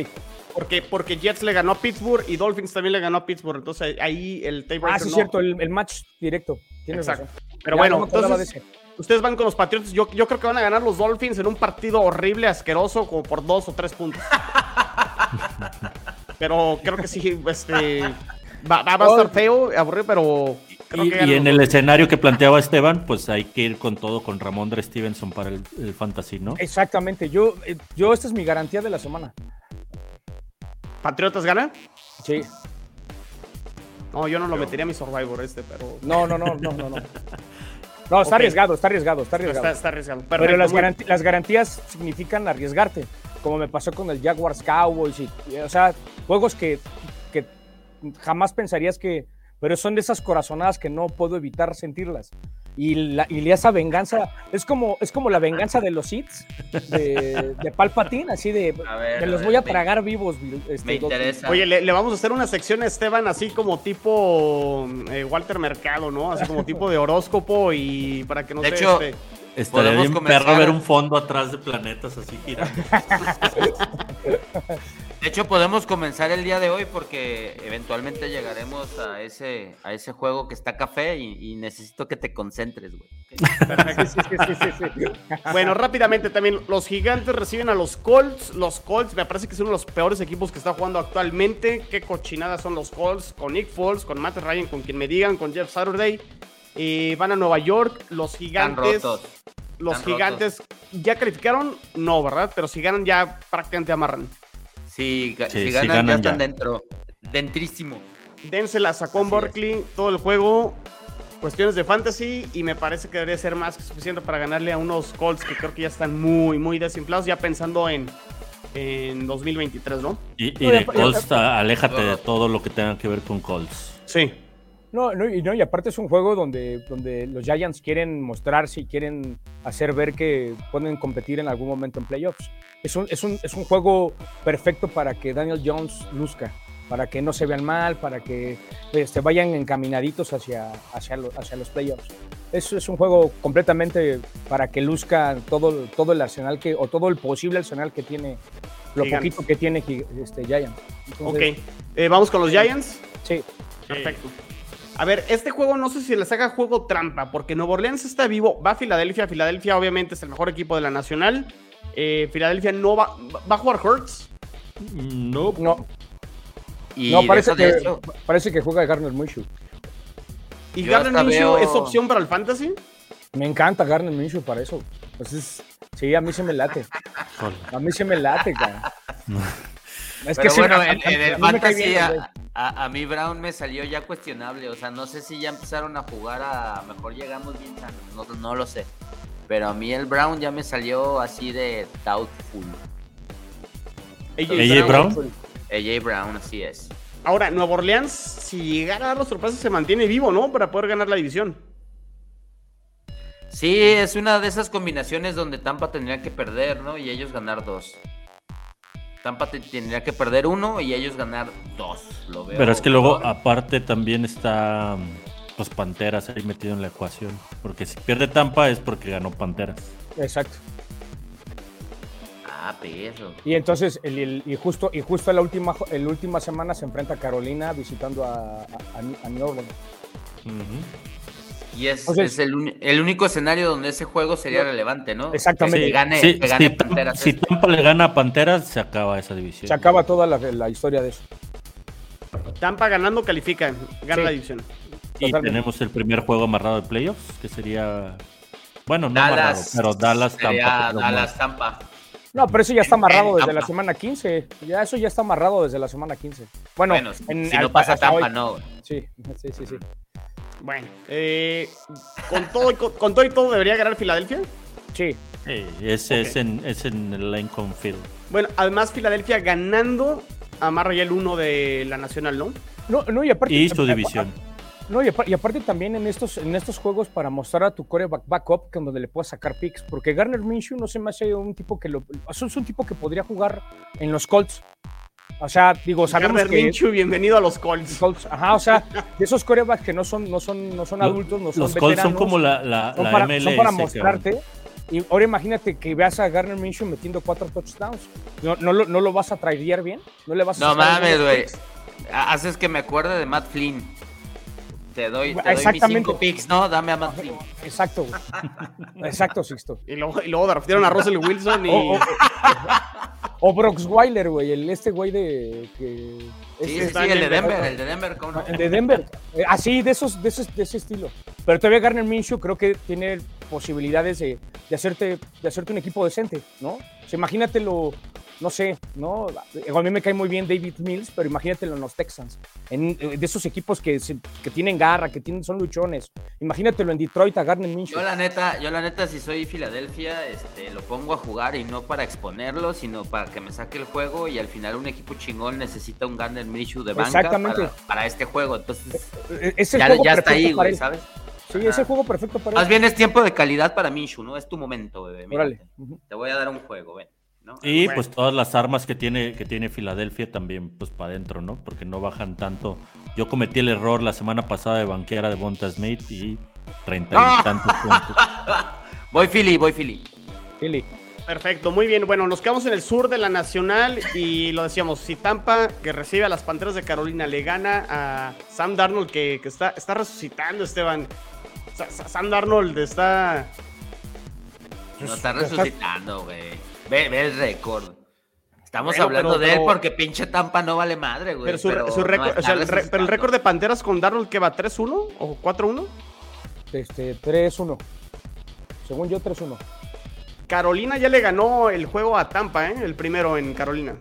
Speaker 2: Porque, porque Jets le ganó a Pittsburgh y Dolphins también le ganó a Pittsburgh. Entonces ahí el
Speaker 4: tiebreaker Ah, sí, es cierto, el, match directo. Exacto.
Speaker 2: Pero bueno, entonces, ustedes van con los Patriots. Yo, yo creo que van a ganar los Dolphins en un partido horrible, asqueroso, como por dos o tres puntos. pero creo que sí, este, va, va, a estar feo, aburrido, pero
Speaker 5: y, en el escenario que planteaba Esteban, pues hay que ir con todo con Ramondre Stevenson para el, fantasy, ¿no?
Speaker 4: Exactamente. Yo, eh, yo, esta es mi garantía de la semana.
Speaker 2: ¿Patriotas gana?
Speaker 4: Sí.
Speaker 2: No, yo no lo metería a mi Survivor este, pero.
Speaker 4: No, no, no, no, no. No, está arriesgado, está arriesgado, está arriesgado.
Speaker 2: Está, arriesgado.
Speaker 4: pero las, las, garantías significan arriesgarte, como me pasó con el Jaguars Cowboys. Y, o sea, juegos que, que jamás pensarías que, pero son de esas corazonadas que no puedo evitar sentirlas. Y, la, y esa venganza, es como, es como la venganza de los hits de, de Palpatine, así de, me los voy a tragar vivos.
Speaker 3: Este, me interesa.
Speaker 2: Oye, le, vamos a hacer una sección a Esteban así como tipo eh, Walter Mercado, ¿no? Así como tipo de horóscopo y para que no
Speaker 3: de hecho,
Speaker 5: este... Estaría bien perro ver un fondo atrás de planetas así girando.
Speaker 3: De hecho, podemos comenzar el día de hoy porque eventualmente llegaremos a ese, a ese juego que está café y, necesito que te concentres, güey.
Speaker 2: bueno, rápidamente también, los gigantes reciben a los Colts. Los Colts me parece que son uno de los peores equipos que está jugando actualmente. Qué cochinadas son los Colts, con Nick Foles, con Matt Ryan, con quien me digan, con Jeff Saturday. Y van a Nueva York, los gigantes. Los gigantes ya calificaron, no, ¿verdad? Pero si ganan ya prácticamente amarran.
Speaker 3: Sí, si, ganan, ya están dentro. Dentrísimo.
Speaker 2: Dense la sacó en Berkeley todo el juego. Cuestiones de fantasy y me parece que debería ser más que suficiente para ganarle a unos Colts que creo que ya están muy, muy desinflados, ya pensando en, en 2023, ¿no?
Speaker 5: Y, de Colts, aléjate de todo lo que tenga que ver con Colts.
Speaker 2: Sí.
Speaker 4: No, no, y, no, y aparte es un juego donde, donde los Giants quieren mostrarse y quieren hacer ver que pueden competir en algún momento en playoffs es un, es un, es un juego perfecto para que Daniel Jones luzca, para que no se vean mal, para que se este, vayan encaminaditos hacia, hacia, hacia los playoffs. Es, es un juego completamente para que luzca todo, todo el arsenal que, o todo el posible arsenal que tiene, lo poquito que tiene este, Giants.
Speaker 2: ok, eh, vamos con los Giants.
Speaker 4: Sí.
Speaker 2: Perfecto. A ver, este juego no sé si les haga juego trampa, porque Nuevo Orleans está vivo, va a Filadelfia. Filadelfia obviamente es el mejor equipo de la Nacional. Eh, Filadelfia no va. ¿Va a jugar Hurts?
Speaker 4: No. No. no, parece que, parece que juega Garner Minshew.
Speaker 2: ¿Y Garner Minshew es opción para el fantasy?
Speaker 4: Me encanta Garner Minshew para eso. Pues sí, a mí se me late. A mí se me late, cara.
Speaker 3: Es que bueno, en, el fantasy a, mí Brown me salió ya cuestionable. O sea, no sé si ya empezaron a jugar a mejor llegamos bien No, no lo sé. Pero a mí el Brown ya me salió así de doubtful.
Speaker 5: AJ, Brown.
Speaker 3: AJ Brown, así es.
Speaker 2: Ahora, Nueva Orleans, si llegara a dar los sorpresas, se mantiene vivo, ¿no? Para poder ganar la división.
Speaker 3: Sí, es una de esas combinaciones donde Tampa tendría que perder, ¿no? Y ellos ganar dos. Tampa tendría que perder uno y ellos ganar dos. Lo veo.
Speaker 5: Pero es que luego, aparte, también está los Panteras ahí metido en la ecuación. Porque si pierde Tampa es porque ganó Panteras.
Speaker 4: Exacto.
Speaker 3: Ah, perro.
Speaker 4: Y entonces, el, y justo, y justo la última, la última semana se enfrenta a Carolina visitando a, a, New Orleans.
Speaker 3: Y es, es el, el, único escenario donde ese juego sería relevante, ¿no?
Speaker 4: Exactamente.
Speaker 3: si, gane, Panteras.
Speaker 5: Si Tampa le gana a Panteras, se acaba esa división.
Speaker 4: Se acaba toda la, la historia de eso.
Speaker 2: Tampa ganando califica, gana la división.
Speaker 5: Y tenemos el primer juego amarrado de playoffs, que sería. Bueno, no amarrado, pero Dallas Tampa.
Speaker 3: Dallas Tampa.
Speaker 4: No, pero eso ya está amarrado desde la semana 15. Ya eso ya está amarrado desde la semana 15. Bueno,
Speaker 3: si no pasa Tampa, no.
Speaker 4: Sí, sí, sí, sí.
Speaker 2: Bueno, eh, ¿con, todo, con, todo y todo debería ganar Filadelfia?
Speaker 4: Sí.
Speaker 5: ese es, en, es en el Lincoln Field.
Speaker 2: Bueno, además Filadelfia ganando amarra ya el 1 de la Nacional, ¿no?
Speaker 4: No, no y aparte.
Speaker 5: Y su división.
Speaker 4: No, y, aparte también en estos, en estos juegos para mostrar a tu coreback backup que donde le puedas sacar picks, porque Garner Minshew no se me hace un tipo que lo, es un tipo que podría jugar en los Colts. O sea, digo, sabemos
Speaker 2: que... Minshew, bienvenido a los Colts.
Speaker 4: Ajá, o sea, de esos corebacks que no son, no son, no son adultos, no son
Speaker 5: Los Colts son como la, la,
Speaker 4: son, para, son para mostrarte. Y ahora imagínate que veas a Garner Minshew metiendo cuatro touchdowns. ¿No, no, lo, no lo vas a traer bien? ¿No le vas
Speaker 3: a No mames, güey. Haces que me acuerde de Matt Flynn. Te doy, te doy mis cinco picks, ¿no? Dame a Matt Flynn.
Speaker 4: Exacto, güey. Exacto, Sixto.
Speaker 2: Y luego, y luego a Russell Wilson y...
Speaker 4: O Brox Weiler, güey, el este güey de. Que,
Speaker 3: sí, sí, el de Denver, el de Denver, ¿cómo no?
Speaker 4: El de Denver. Así, de, esos, de, de ese estilo. Pero todavía Garner Minshew creo que tiene posibilidades de, de, hacerte, de hacerte un equipo decente, ¿no? O sea, imagínate lo, no sé, ¿no? A mí me cae muy bien David Mills, pero imagínatelo en los Texans, en, de esos equipos que, que tienen garra, que tienen, son luchones. Imagínatelo en Detroit a Garner Minshew.
Speaker 3: Yo la neta, yo la neta, si soy Filadelfia, este, lo pongo a jugar y no para exponerlo, sino para que me saque el juego y al final un equipo chingón necesita un Garner Minshew de banca Para, este juego. Entonces, e, e, ya, ya está ahí, güey, ¿sabes?
Speaker 4: Sí, ese juego perfecto para
Speaker 3: Más bien es tiempo de calidad para Minshew, ¿no? Es tu momento, bebé. Te voy a dar un juego, ven.
Speaker 5: Y pues todas las armas que tiene, que tiene Filadelfia también, pues para adentro, ¿no? Porque no bajan tanto. Yo cometí el error la semana pasada de banquera de Bonta Smith y treinta y ¡Ah! tantos puntos.
Speaker 3: voy Philly, voy Philly.
Speaker 4: Philly.
Speaker 2: Perfecto, muy bien. Bueno, nos quedamos en el sur de la Nacional y lo decíamos, si Tampa, que recibe a las Panteras de Carolina, le gana a Sam Darnold, que, está, está resucitando, Esteban. Sam Darnold está...
Speaker 3: No está resucitando, güey. Ve, el récord. Estamos hablando de él porque pinche Tampa no vale madre, güey.
Speaker 2: Pero, su, récord, pero el récord de Panteras con Darnold que va 3-1 o 4-1?
Speaker 4: Este, 3-1. Según yo, 3-1.
Speaker 2: Carolina ya le ganó el juego a Tampa, ¿eh? El primero en Carolina.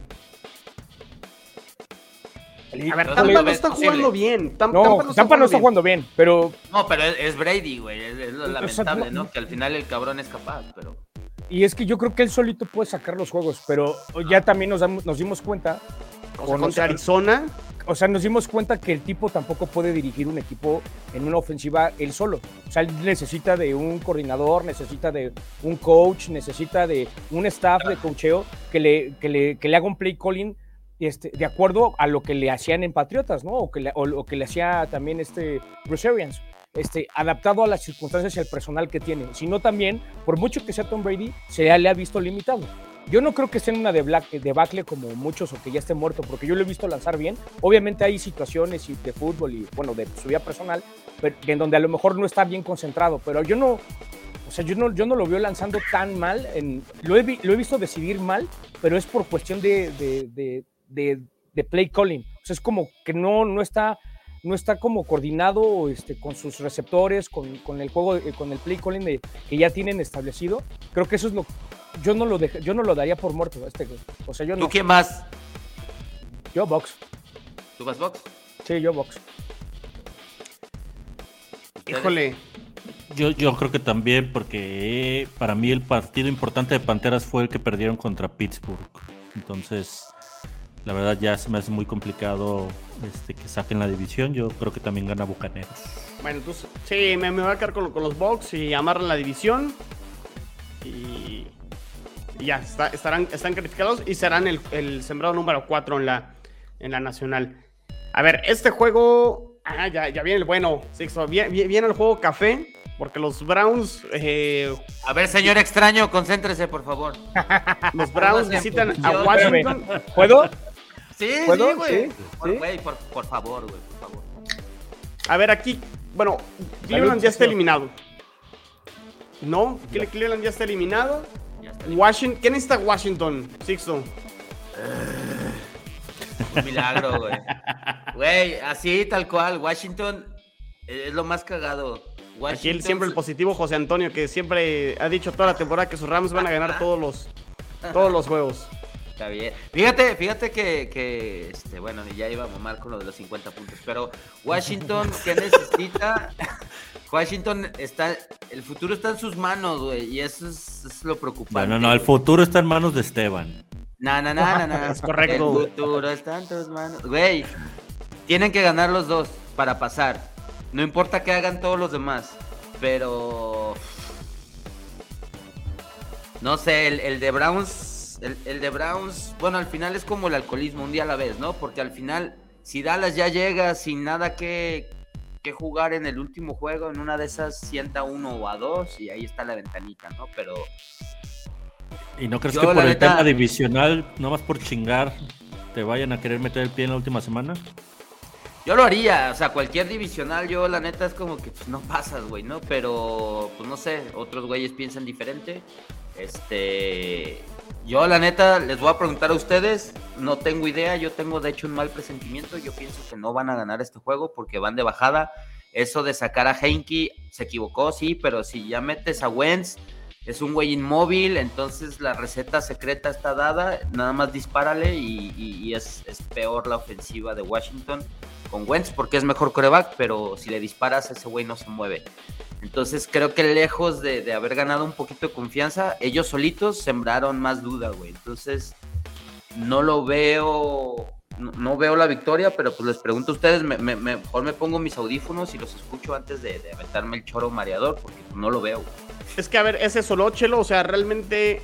Speaker 2: A ver, Tampa no está jugando bien.
Speaker 4: Tampa, no, Tampa no está, jugando, bien. pero.
Speaker 3: No, pero es, Brady, güey. Es, lo lamentable, ¿no? Que al final el cabrón es capaz, pero.
Speaker 4: Y es que yo creo que él solito puede sacar los juegos, pero ya también nos, nos dimos cuenta.
Speaker 2: O contra Arizona.
Speaker 4: O sea, nos dimos cuenta que el tipo tampoco puede dirigir un equipo en una ofensiva él solo. O sea, él necesita de un coordinador, necesita de un coach, necesita de un staff de coacheo que le, que le, que le haga un play calling este, de acuerdo a lo que le hacían en Patriotas, ¿no? O que le, o, que le hacía también este Bruce Arians este, adaptado a las circunstancias y al personal que tiene, sino también, por mucho que sea Tom Brady, se le ha visto limitado. Yo no creo que esté en una debacle como muchos o que ya esté muerto, porque yo lo he visto lanzar bien. Obviamente hay situaciones de fútbol y, bueno, de su vida personal, en donde a lo mejor no está bien concentrado, pero yo no, o sea, yo no, yo no lo veo lanzando tan mal. Lo, he, visto decidir mal, pero es por cuestión de, de, play calling. O sea, es como que no, no está no está como coordinado este, con sus receptores, con, con el juego, eh, con el play calling de, que ya tienen establecido. Creo que eso es lo yo no lo yo no lo daría por muerto este o sea yo
Speaker 3: ¿Tú quién más?
Speaker 4: Yo box.
Speaker 3: ¿Tú vas box?
Speaker 4: Sí, yo box.
Speaker 2: Híjole.
Speaker 5: Yo, yo creo que también, porque para mí el partido importante de Panteras fue el que perdieron contra Pittsburgh. Entonces, la verdad ya se me hace muy complicado este, que saquen la división. Yo creo que también gana Bucaneros.
Speaker 2: Bueno, entonces sí, me, voy a quedar con, los Bucks y amarran la división. Y, ya, estarán, están calificados y serán el, sembrado número 4 en la, en la nacional. A ver, este juego. Ah, ya, ya viene el bueno, Sixto. Viene, viene el juego café. Porque los Browns. Eh,
Speaker 3: a ver, señor extraño, concéntrese, por favor.
Speaker 2: Los Browns visitan a Washington.
Speaker 4: ¿Puedo?
Speaker 3: Sí, sí, güey. por, favor, güey, por favor.
Speaker 2: A ver, aquí, bueno, Cleveland ya está eliminado. ¿No? Cleveland ya está eliminado. Washington, ¿qué necesita Washington, Sixto?
Speaker 3: Un milagro, güey. Güey, así tal cual, Washington es lo más cagado.
Speaker 2: Aquí siempre el positivo José Antonio, que siempre ha dicho toda la temporada que sus Rams van a ganar todos los, todos los juegos.
Speaker 3: Está bien. Fíjate, fíjate que, que este, bueno, ya iba a mamar con lo de los 50 puntos, pero Washington, ¿qué necesita? Washington está, el futuro está en sus manos, güey, y eso es, lo preocupante.
Speaker 5: No, no, no, el futuro está en manos de Esteban.
Speaker 3: No, no, no, no, no.
Speaker 2: Es correcto.
Speaker 3: El futuro está en tus manos. Güey, tienen que ganar los dos para pasar. No importa que hagan todos los demás, pero... No sé, el, el de Browns Browns, el, de Browns, bueno, al final es como el alcoholismo, un día a la vez, ¿no? Porque al final, si Dallas ya llega sin nada que, que jugar en el último juego, en una de esas sienta uno o a dos y ahí está la ventanita, ¿no? Pero...
Speaker 5: ¿Y no crees que por el tema divisional, no más por chingar, te vayan a querer meter el pie en la última semana?
Speaker 3: Yo lo haría, o sea, cualquier divisional, yo la neta es como que pues, no pasas, güey, ¿no? Pero, pues no sé, otros güeyes piensan diferente. Este, yo la neta les voy a preguntar a ustedes, no tengo idea, yo tengo de hecho un mal presentimiento, yo pienso que no van a ganar este juego porque van de bajada. Eso de sacar a Heinke se equivocó, sí, pero si ya metes a Wentz, es un güey inmóvil, entonces la receta secreta está dada, nada más dispárale y, es, es, peor la ofensiva de Washington con Wentz porque es mejor coreback, pero si le disparas ese güey no se mueve. Entonces creo que lejos de, haber ganado un poquito de confianza, ellos solitos sembraron más duda, güey. Entonces no lo veo, no, veo la victoria, pero pues les pregunto a ustedes, me, mejor me pongo mis audífonos y los escucho antes de, de aventarme el choro mareador, porque no lo veo.
Speaker 2: Es que a ver, ese solo chelo, o sea, realmente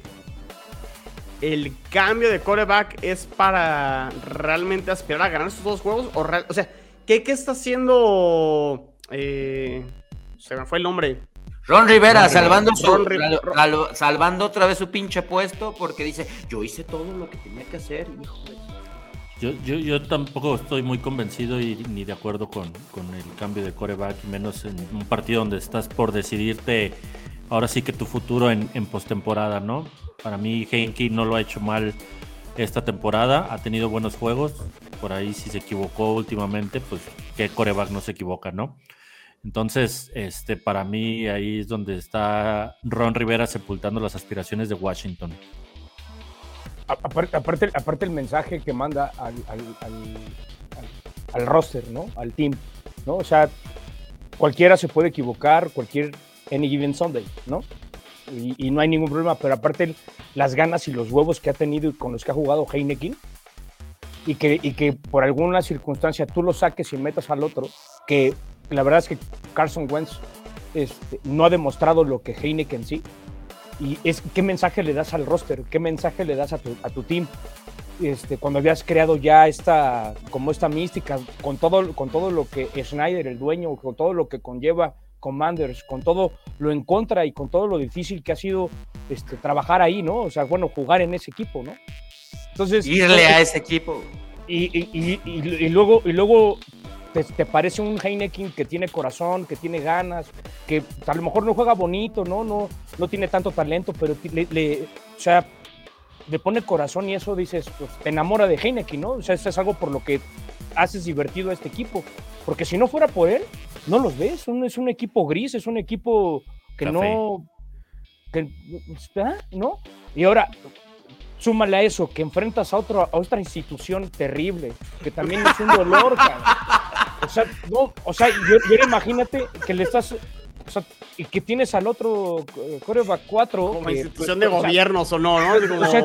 Speaker 2: el cambio de coreback es para realmente aspirar a ganar estos dos juegos? O, o sea, ¿qué, ¿qué, está haciendo? Eh, se me fue el nombre.
Speaker 3: Ron Rivera, salvando, salvando otra vez su pinche puesto porque dice, yo hice todo lo que tenía que hacer, hijo
Speaker 5: yo, tampoco estoy muy convencido y ni de acuerdo con, el cambio de coreback, menos en un partido donde estás por decidirte ahora sí que tu futuro en, en postemporada, ¿no? Para mí, Heinke no lo ha hecho mal esta temporada, ha tenido buenos juegos. Por ahí, si se equivocó últimamente, pues que coreback no se equivoca, ¿no? Entonces, este, para mí ahí es donde está Ron Rivera sepultando las aspiraciones de Washington.
Speaker 4: Aparte, el mensaje que manda al, roster, ¿no? Al team, ¿no? O sea, cualquiera se puede equivocar, cualquier any given Sunday, ¿no? y, no hay ningún problema, pero aparte las ganas y los huevos que ha tenido y con los que ha jugado Heineken y que, y que por alguna circunstancia tú lo saques y metas al otro, que la verdad es que Carson Wentz este, no ha demostrado lo que Heineken sí. Y es qué mensaje le das al roster, qué mensaje le das a tu, a tu team. Este, cuando habías creado ya esta, como esta mística, con todo, con todo lo que Schneider, el dueño, con todo lo que conlleva Commanders, con todo lo en contra y con todo lo difícil que ha sido este, trabajar ahí, ¿no? O sea, bueno, jugar en ese equipo, ¿no?
Speaker 3: Entonces. Irle a ese equipo.
Speaker 4: Y, luego, y luego te, parece un Heineken que tiene corazón, que tiene ganas, que a lo mejor no juega bonito, ¿no? No, no tiene tanto talento, pero le, o sea, le pone corazón y eso dices, pues te enamora de Heineken, ¿no? O sea, eso es algo por lo que haces divertido a este equipo. Porque si no fuera por él, no los ves. es un equipo gris, es un equipo que no. Que, ¿ah? ¿No? Y ahora, súmale a eso, que enfrentas a, otro, a otra institución terrible, que también es un dolor, O sea, no, o sea, yo, imagínate que le estás sea, y que tienes al otro eh, coreback 4.
Speaker 2: Como institución de gobiernos o no, ¿no?
Speaker 4: O sea,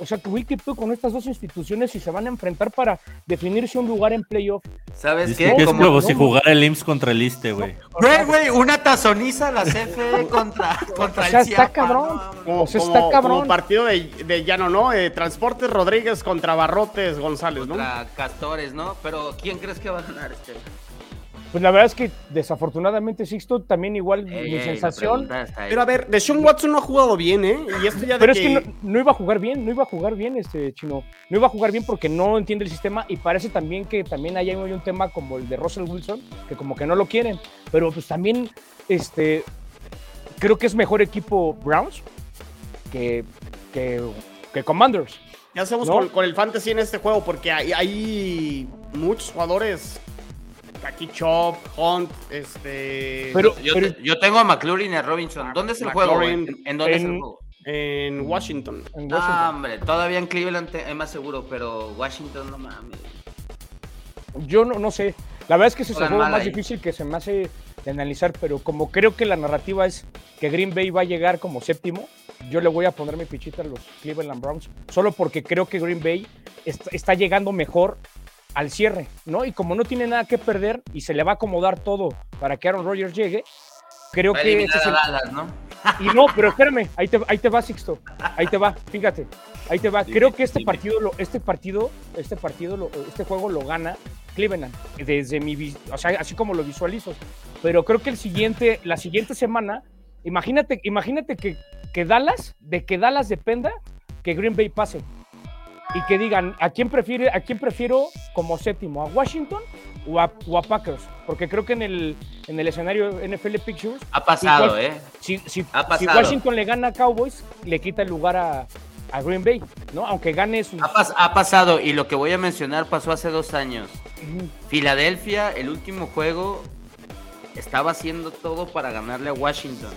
Speaker 4: o sea, que con estas dos instituciones y se van a enfrentar para definirse un lugar en playoff.
Speaker 3: ¿Sabes qué?
Speaker 5: Es como si jugara el IMSS contra el ISTE, güey.
Speaker 3: Güey, güey, una tazoniza la CFE contra, contra
Speaker 4: o sea, está cabrón.
Speaker 2: o sea, está cabrón. Como partido de, de llano, ¿no? Eh, Transportes Rodríguez contra Barrotes González, ¿no?
Speaker 3: Contra Castores, ¿no? Pero ¿quién crees que va a ganar este?
Speaker 4: Pues la verdad es que desafortunadamente Sixto también igual mi sensación.
Speaker 2: Pero a ver, de Sean Watson no ha jugado bien, ¿eh? Y esto ya
Speaker 4: Pero es que no, iba a jugar bien, no iba a jugar bien este chino. No iba a jugar bien porque no entiende el sistema y parece también que también hay un tema como el de Russell Wilson, que como que no lo quieren. Pero pues también este creo que es mejor equipo Browns que, que, Commanders.
Speaker 2: Ya hacemos con, el fantasy en este juego porque hay, hay muchos jugadores aquí Chop, Hunt, este.
Speaker 3: Pero, yo, tengo a McLaurin y a Robinson. ¿Dónde es el juego? ¿En, dónde es el juego?
Speaker 2: En Washington.
Speaker 3: Ah, hombre, todavía en Cleveland es más seguro, pero Washington no mames.
Speaker 4: Yo no, no sé. La verdad es que ese es el juego más difícil que se me hace de analizar, pero como creo que la narrativa es que Green Bay va a llegar como séptimo, yo le voy a poner mi pichita a los Cleveland Browns, solo porque creo que Green Bay está llegando mejor al cierre, ¿no? Y como no tiene nada que perder y se le va a acomodar todo para que Aaron Rodgers llegue, creo que...
Speaker 3: Ese es el, ¿no?
Speaker 4: Y no, pero espérame, ahí te, ahí te va, Sixto. Ahí te va, fíjate. Ahí te va. Creo que este partido, lo, este partido, este partido, este juego lo gana Cleveland. Desde mi, o sea, así como lo visualizo. Pero creo que el siguiente, la siguiente semana, imagínate, imagínate que, que Dallas, de que Dallas dependa que Green Bay pase y que digan a quién prefiere, a quién prefiero como séptimo, a Washington o a, Packers, porque creo que en el, en el escenario NFL Pictures
Speaker 3: ha pasado, ¿eh?
Speaker 4: Si, Washington le gana a Cowboys, le quita el lugar a, Green Bay, ¿no? Aunque gane su.
Speaker 3: Ha, pasado, y lo que voy a mencionar pasó hace dos años. Filadelfia, el último juego, estaba haciendo todo para ganarle a Washington.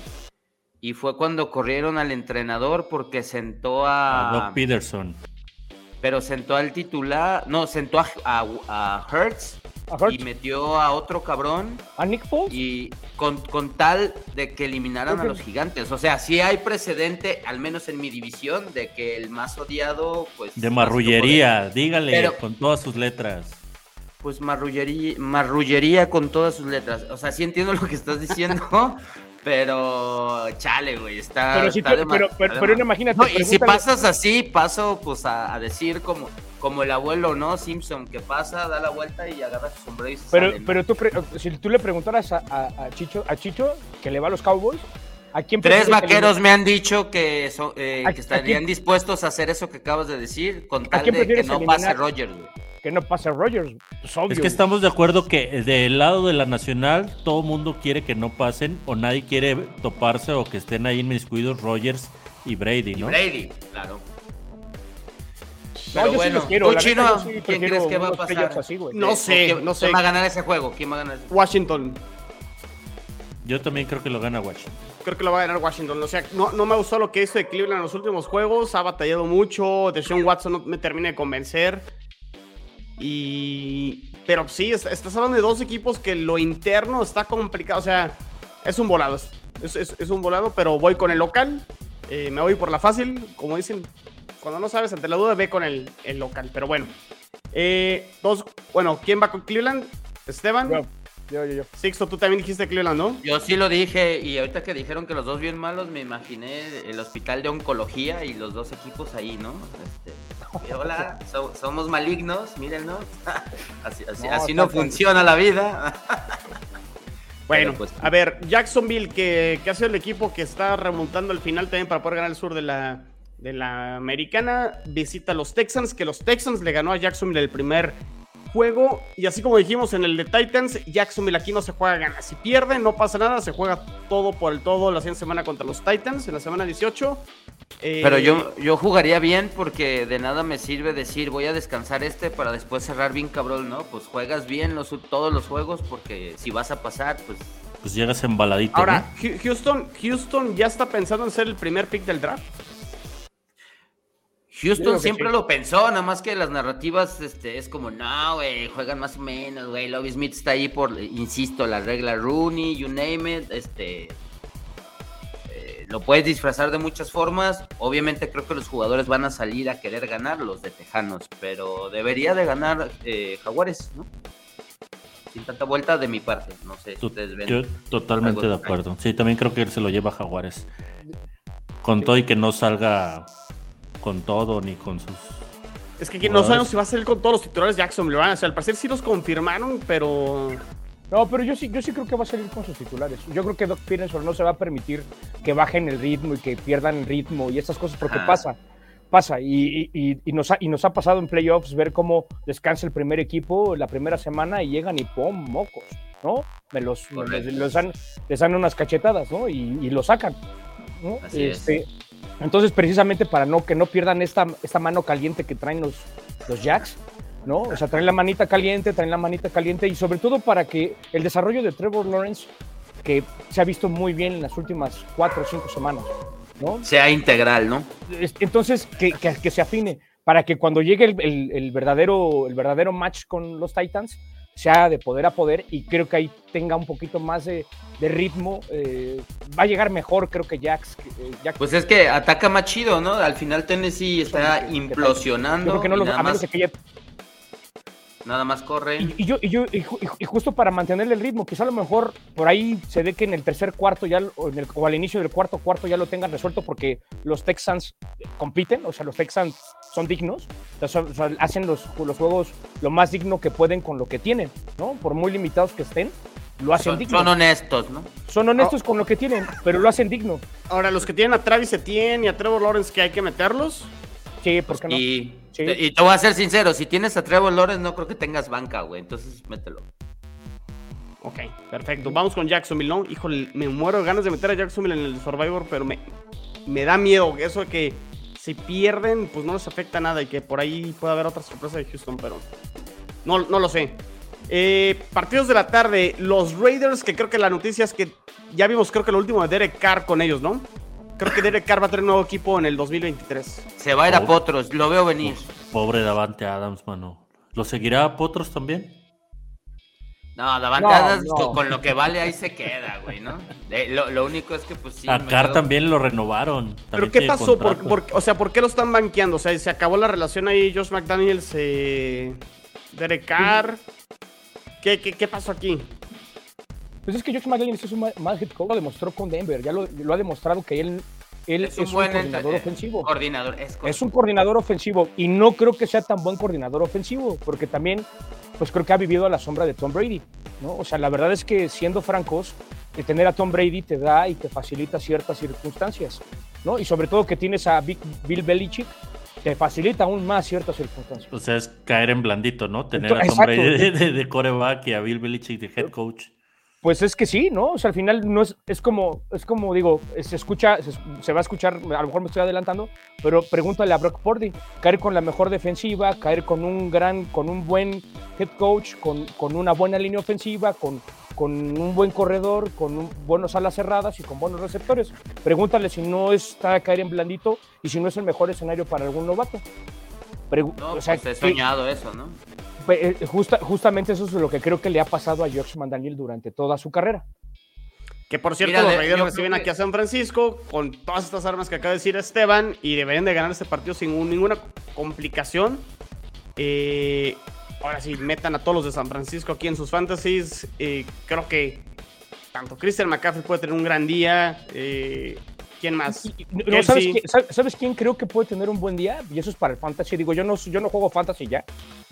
Speaker 3: Y fue cuando corrieron al entrenador porque sentó a.
Speaker 5: A Doc Peterson
Speaker 3: pero sentó al titular, no, sentó a, a, Hertz, y metió a otro cabrón.
Speaker 4: ¿A Nick Foles?
Speaker 3: Y con, con tal de que eliminaran a los gigantes. O sea, sí hay precedente, al menos en mi división, de que el más odiado, pues.
Speaker 5: De marrullería, dígale con todas sus letras.
Speaker 3: Pues marrullería, marrullería con todas sus letras. O sea, sí entiendo lo que estás diciendo. Pero, chale, güey, está.
Speaker 4: Pero, pero, imagínate.
Speaker 3: y si pasas así, paso pues a, decir como, como el abuelo, ¿no? Simpson, que pasa, da la vuelta y agarra su sombrero y
Speaker 4: Pero, pero tú, si tú le preguntaras a, Chicho, a Chicho, que le va a los Cowboys, ¿a quién
Speaker 3: Tres vaqueros me han dicho que, eh, que estarían dispuestos a hacer eso que acabas de decir, con tal de que no pase Rogers, güey
Speaker 4: que no pase Rogers.
Speaker 5: Pues, es que estamos de acuerdo que del lado de la nacional todo mundo quiere que no pasen o nadie quiere toparse o que estén ahí inmiscuidos Rogers y Brady, ¿no?
Speaker 3: Brady, claro. Pero bueno, tú chino, ¿quién crees que va a pasar?
Speaker 2: no sé, no sé.
Speaker 3: ¿Quién va a ganar ese juego? ¿Quién va a ganar?
Speaker 2: Washington.
Speaker 5: Yo también creo que lo gana Washington.
Speaker 2: Creo que lo va a ganar Washington. O sea, no, no me gustó lo que hizo de Cleveland en los últimos juegos. Ha batallado mucho. Deshaun Watson no me termina de convencer. Y. Pero sí, estás hablando de dos equipos que lo interno está complicado. O sea, es un volado. Es, un volado, pero voy con el local. Eh, me voy por la fácil. Como dicen, cuando no sabes ante la duda, ve con el, local. Pero bueno. Eh, dos, bueno, ¿quién va con Cleveland? Esteban.
Speaker 4: Yo, yo, yo.
Speaker 2: Sixto, tú también dijiste Cleveland, ¿no?
Speaker 3: Yo sí lo dije, y ahorita que dijeron que los dos bien malos, me imaginé el hospital de oncología y los dos equipos ahí, ¿no? Este, hola, somos malignos, mírenlo. así, así, no, funciona la vida.
Speaker 2: bueno, pues, a ver, Jacksonville, que, que ha sido el equipo que está remontando al final también para poder ganar el sur de la, de la americana, visita a los Texans, que los Texans le ganó a Jacksonville el primer juego. Y así como dijimos en el de Titans, Jacksonville aquí no se juega gana. Si pierde, no pasa nada, se juega todo por el todo la siguiente semana contra los Titans en la semana 18.
Speaker 3: Eh, Pero yo, yo jugaría bien porque de nada me sirve decir voy a descansar este para después cerrar bien cabrón, ¿no? Pues juegas bien los, todos los juegos porque si vas a pasar, pues...
Speaker 5: Pues llegas embaladito.
Speaker 2: Ahora, Houston, Houston ya está pensando en ser el primer pick del draft.
Speaker 3: Houston siempre lo pensó, nada más que las narrativas este, es como, no, güey, juegan más o menos, güey. Lobby Smith está ahí por, insisto, la regla Rooney, you name it. Este, eh, lo puedes disfrazar de muchas formas. Obviamente creo que los jugadores van a salir a querer ganar los de Tejanos, pero debería de ganar eh, Jaguares, ¿no? Sin tanta vuelta de mi parte, no sé si ustedes ven.
Speaker 5: Yo totalmente de acuerdo. Sí, también creo que se lo lleva Jaguares. Con todo y que no salga con todo ni con sus.
Speaker 2: Es que no sabemos si va a ser con todos los titulares Jackson O sea, al parecer sí los confirmaron, pero.
Speaker 4: No, pero yo sí, yo sí creo que va a salir con sus titulares. Yo creo que Doc Peterson no se va a permitir que bajen el ritmo y que pierdan el ritmo y estas cosas, porque pasa, pasa. Y, y, nos ha, y nos ha pasado en playoffs ver cómo descansa el primer equipo la primera semana y llegan y ¡pum! mocos, ¿no? Me los, les, dan, les, dan, unas cachetadas, ¿no? Y, lo sacan. ¿no? este, entonces, precisamente para no que no pierdan esta, esta mano caliente que traen los, los Jacks, ¿no? O sea, traen la manita caliente, traen la manita caliente y sobre todo para que el desarrollo de Trevor Lawrence, que se ha visto muy bien en las últimas cuatro o cinco semanas, ¿no?
Speaker 3: Sea integral, ¿no?
Speaker 4: Entonces, que, que, se afine para que cuando llegue el, el, verdadero, el verdadero match con los Titans, sea de poder a poder y creo que ahí tenga un poquito más de, ritmo. Eh, va a llegar mejor, creo que eh, Jax.
Speaker 3: Pues es que ataca más chido, ¿no? Al final Tennessee está implosionando.
Speaker 4: Creo que no lo, a menos que
Speaker 3: nada más corre.
Speaker 4: Y, yo, y, yo y, justo para mantener el ritmo, quizá a lo mejor por ahí se ve que en el tercer cuarto ya, o, en el, o al inicio del cuarto cuarto ya lo tengan resuelto porque los Texans compiten, o sea, los Texans son dignos, o sea, hacen los, los juegos lo más digno que pueden con lo que tienen, ¿no? Por muy limitados que estén, lo hacen
Speaker 3: son,
Speaker 4: digno.
Speaker 3: Son honestos, ¿no?
Speaker 4: Son honestos con lo que tienen, pero lo hacen digno.
Speaker 2: Ahora, los que tienen a Travis Etienne y a Trevor Lawrence, que hay que meterlos.
Speaker 4: Sí, ¿por qué no?
Speaker 3: Y, y te voy a ser sincero, si tienes a Trevor Lawrence, no creo que tengas banca, güey. Entonces, mételo.
Speaker 2: Ok, perfecto. Vamos con Jacksonville, ¿no? Híjole, me muero de ganas de meter a Jacksonville en el Survivor, pero me, me da miedo eso de que si pierden, pues no les afecta nada y que por ahí pueda haber otra sorpresa de Houston, pero no, no lo sé. Eh, partidos de la tarde, los Raiders, que creo que la noticia es que ya vimos, creo que lo último de Derek Carr con ellos, ¿no? Creo que Derek Carr va a tener un nuevo equipo en el 2023.
Speaker 3: Se va a ir a Potros, lo veo venir.
Speaker 5: Pobre Davante Adams, mano. ¿Lo seguirá a Potros también?
Speaker 3: No, Davante Adams con lo que vale ahí se queda, güey, ¿no? lo, único es que pues sí.
Speaker 5: A Carr también lo renovaron.
Speaker 2: ¿Pero qué pasó? o sea, ¿por qué lo están banqueando? O sea, se acabó la relación ahí Josh McDaniels, eh, Derek Carr. ¿Qué, qué, qué pasó aquí?
Speaker 4: Pues es que Josh McDaniels es un mal head coach, lo demostró con Denver, ya lo, ha demostrado que él, él es, un, coordinador ofensivo.
Speaker 3: Coordinador,
Speaker 4: es, un coordinador ofensivo y no creo que sea tan buen coordinador ofensivo, porque también, pues creo que ha vivido a la sombra de Tom Brady, ¿no? O sea, la verdad es que siendo francos, el tener a Tom Brady te da y te facilita ciertas circunstancias, ¿no? Y sobre todo que tienes a Bill Belichick, te facilita aún más ciertas circunstancias.
Speaker 5: O sea, es caer en blandito, ¿no? Tener a Tom Brady de, de coreback y a Bill Belichick de head coach.
Speaker 4: Pues es que sí, ¿no? O sea, al final no es, es como, es como digo, se escucha, se, va a escuchar, a lo mejor me estoy adelantando, pero pregúntale a Brock Purdy, caer con la mejor defensiva, caer con un gran, con un buen head coach, con, con una buena línea ofensiva, con, con un buen corredor, con un, buenos alas cerradas y con buenos receptores. Pregúntale si no está caer en blandito y si no es el mejor escenario para algún novato.
Speaker 3: No, o sea, pues he soñado eso, ¿no?
Speaker 4: Pues, eh, justamente eso es lo que creo que le ha pasado a George McDaniel durante toda su carrera.
Speaker 2: Que por cierto, los Raiders reciben aquí a San Francisco con todas estas armas que acaba de decir Esteban y deberían de ganar este partido sin ninguna complicación. Eh, ahora sí, metan a todos los de San Francisco aquí en sus fantasies. Eh, creo que tanto Christian McCaffrey puede tener un gran día. ¿Quién más?
Speaker 4: ¿sabes, quién, creo que puede tener un buen día? Y eso es para el fantasy. Digo, yo no, yo no juego fantasy ya.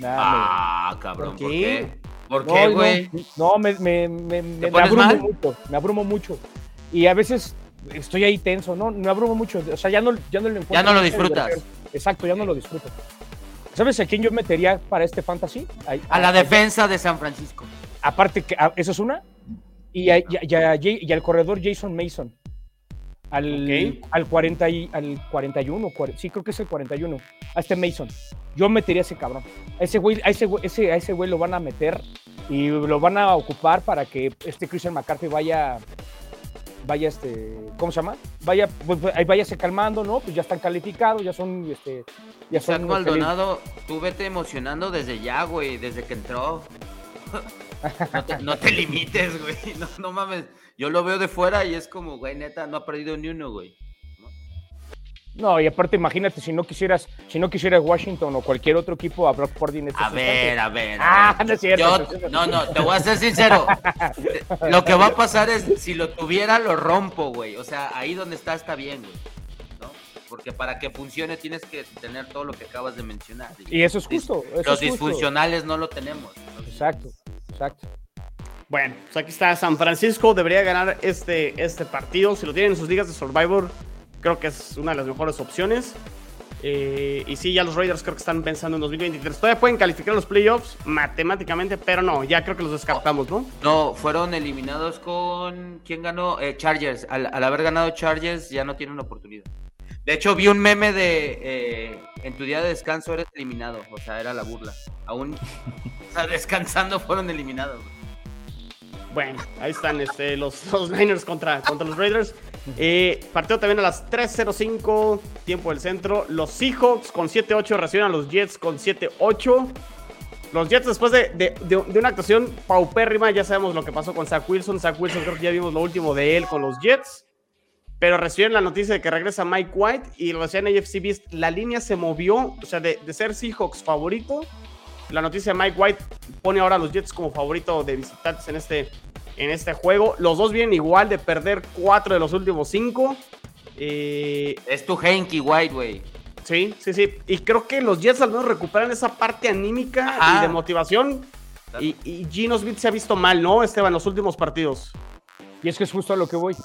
Speaker 3: ah, cabrón, ¿por qué? ¿Por qué, güey?
Speaker 4: No, me, me, me, me, abrumo mucho. Me abrumo mucho. Y a veces estoy ahí tenso, ¿no? Me abrumo mucho. O sea, ya no, ya no lo
Speaker 3: Ya no lo disfrutas.
Speaker 4: Exacto, ya no lo disfruto. ¿Sabes a quién yo metería para este fantasy?
Speaker 3: A, la defensa de San Francisco.
Speaker 4: Aparte, que eso es una. Y, y al corredor Jason Mason al, al, 40 y, al 41, sí, creo que es el 41, a este Mason. Yo metería a ese cabrón. A ese güey, a ese, ese, a ese güey lo van a meter y lo van a ocupar para que este Christian McCarthy vaya, vaya, este, ¿cómo se llama? Vaya, pues, pues ahí váyase calmando, ¿no? Pues ya están calificados, ya son, este, ya
Speaker 3: son. Este, Maldonado, tú vete emocionando desde ya, güey, desde que entró. no, te, no te limites, güey, no, no mames yo lo veo de fuera y es como, güey, neta, no ha perdido ni uno, güey.
Speaker 4: ¿no? y aparte imagínate si no quisieras, si no quisieras Washington o cualquier otro equipo a Brock Purdy en
Speaker 3: A ver, a ver,
Speaker 4: Ah, no es cierto.
Speaker 3: no, no, te voy a ser sincero. lo que va a pasar es, si lo tuviera, lo rompo, güey. O sea, ahí donde está, está bien, güey. ¿no? Porque para que funcione tienes que tener todo lo que acabas de mencionar.
Speaker 4: Y eso es justo.
Speaker 3: los disfuncionales no lo tenemos.
Speaker 4: Exacto, exacto.
Speaker 2: Bueno, pues aquí está San Francisco. Debería ganar este, este partido. Si lo tienen en sus ligas de Survivor, creo que es una de las mejores opciones. Eh, y sí, ya los Raiders creo que están pensando en 2023. Todavía pueden calificar los playoffs matemáticamente, pero no, ya creo que los descartamos, ¿no?
Speaker 3: No, fueron eliminados con. ¿Quién ganó? Eh, Chargers. Al, haber ganado Chargers, ya no tienen oportunidad. De hecho, vi un meme de. Eh, en tu día de descanso eres eliminado. O sea, era la burla. Aún. o sea, descansando fueron eliminados.
Speaker 2: Bueno, ahí están este, los, Niners contra, contra los Raiders. Eh, partido también a las 3.05, tiempo del centro. Los Seahawks con 7-8 reciben a los Jets con 7-8. Los Jets después de, de, una actuación paupérrima, ya sabemos lo que pasó con Zach Wilson. Zach Wilson creo que ya vimos lo último de él con los Jets. Pero reciben la noticia de que regresa Mike White y lo decían AFC Beast, la línea se movió, o sea, de, de ser Seahawks favorito la noticia de Mike White pone ahora a los Jets como favorito de visitantes en este, en este juego. Los dos vienen igual de perder cuatro de los últimos cinco.
Speaker 3: Eh, es tu Henky White, güey.
Speaker 2: Sí, sí, sí. Y creo que los Jets al menos recuperan esa parte anímica y de motivación. Y, y, Gino Smith se ha visto mal, ¿no, Esteban, en los últimos partidos?
Speaker 4: Y es que es justo a lo que voy.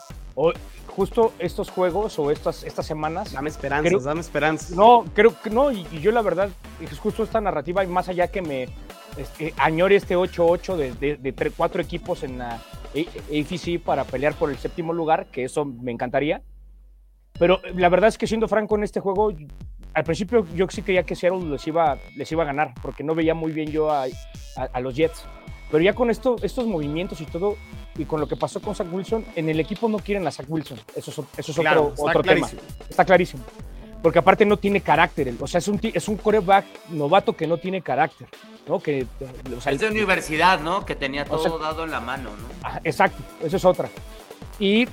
Speaker 4: Justo estos juegos o estas, estas semanas.
Speaker 2: Dame esperanzas, dame esperanzas.
Speaker 4: No, creo que no. Y, yo la verdad, es justo esta narrativa, y más allá que me este, añore este 8-8 de, de, cuatro equipos en la AFC para pelear por el séptimo lugar, que eso me encantaría. Pero la verdad es que siendo franco en este juego, al principio yo sí creía que Seattle les iba, les iba a ganar, porque no veía muy bien yo a, a, los Jets. Pero ya con esto, estos movimientos y todo, y con lo que pasó con Zach Wilson, en el equipo no quieren a Zach Wilson. Eso es, eso es otro, otro tema. Está clarísimo. Porque aparte no tiene carácter. O sea, es un, es un coreback novato que no tiene carácter. ¿no? Que,
Speaker 3: o sea, es de universidad, ¿no? Que tenía todo dado en la mano, ¿no?
Speaker 4: Ah, exacto, eso es otra. Y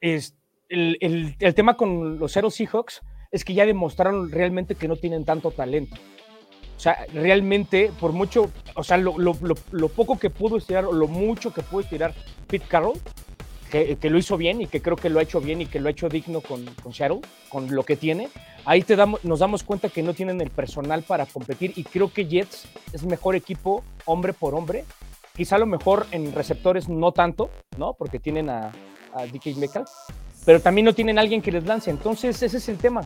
Speaker 4: es, el, el, el, tema con los Seattle Seahawks es que ya demostraron realmente que no tienen tanto talento. O sea, realmente, por mucho, o sea, lo, poco que pudo estirar, o lo mucho que pudo estirar Pete Carroll, que, lo hizo bien y que creo que lo ha hecho bien y que lo ha hecho digno con, con Seattle, con lo que tiene, ahí te damos, nos damos cuenta que no tienen el personal para competir y creo que Jets es mejor equipo hombre por hombre. Quizá a lo mejor en receptores no tanto, ¿no? Porque tienen a, a DK Metcalf, pero también no tienen alguien que les lance. Entonces, ese es el tema.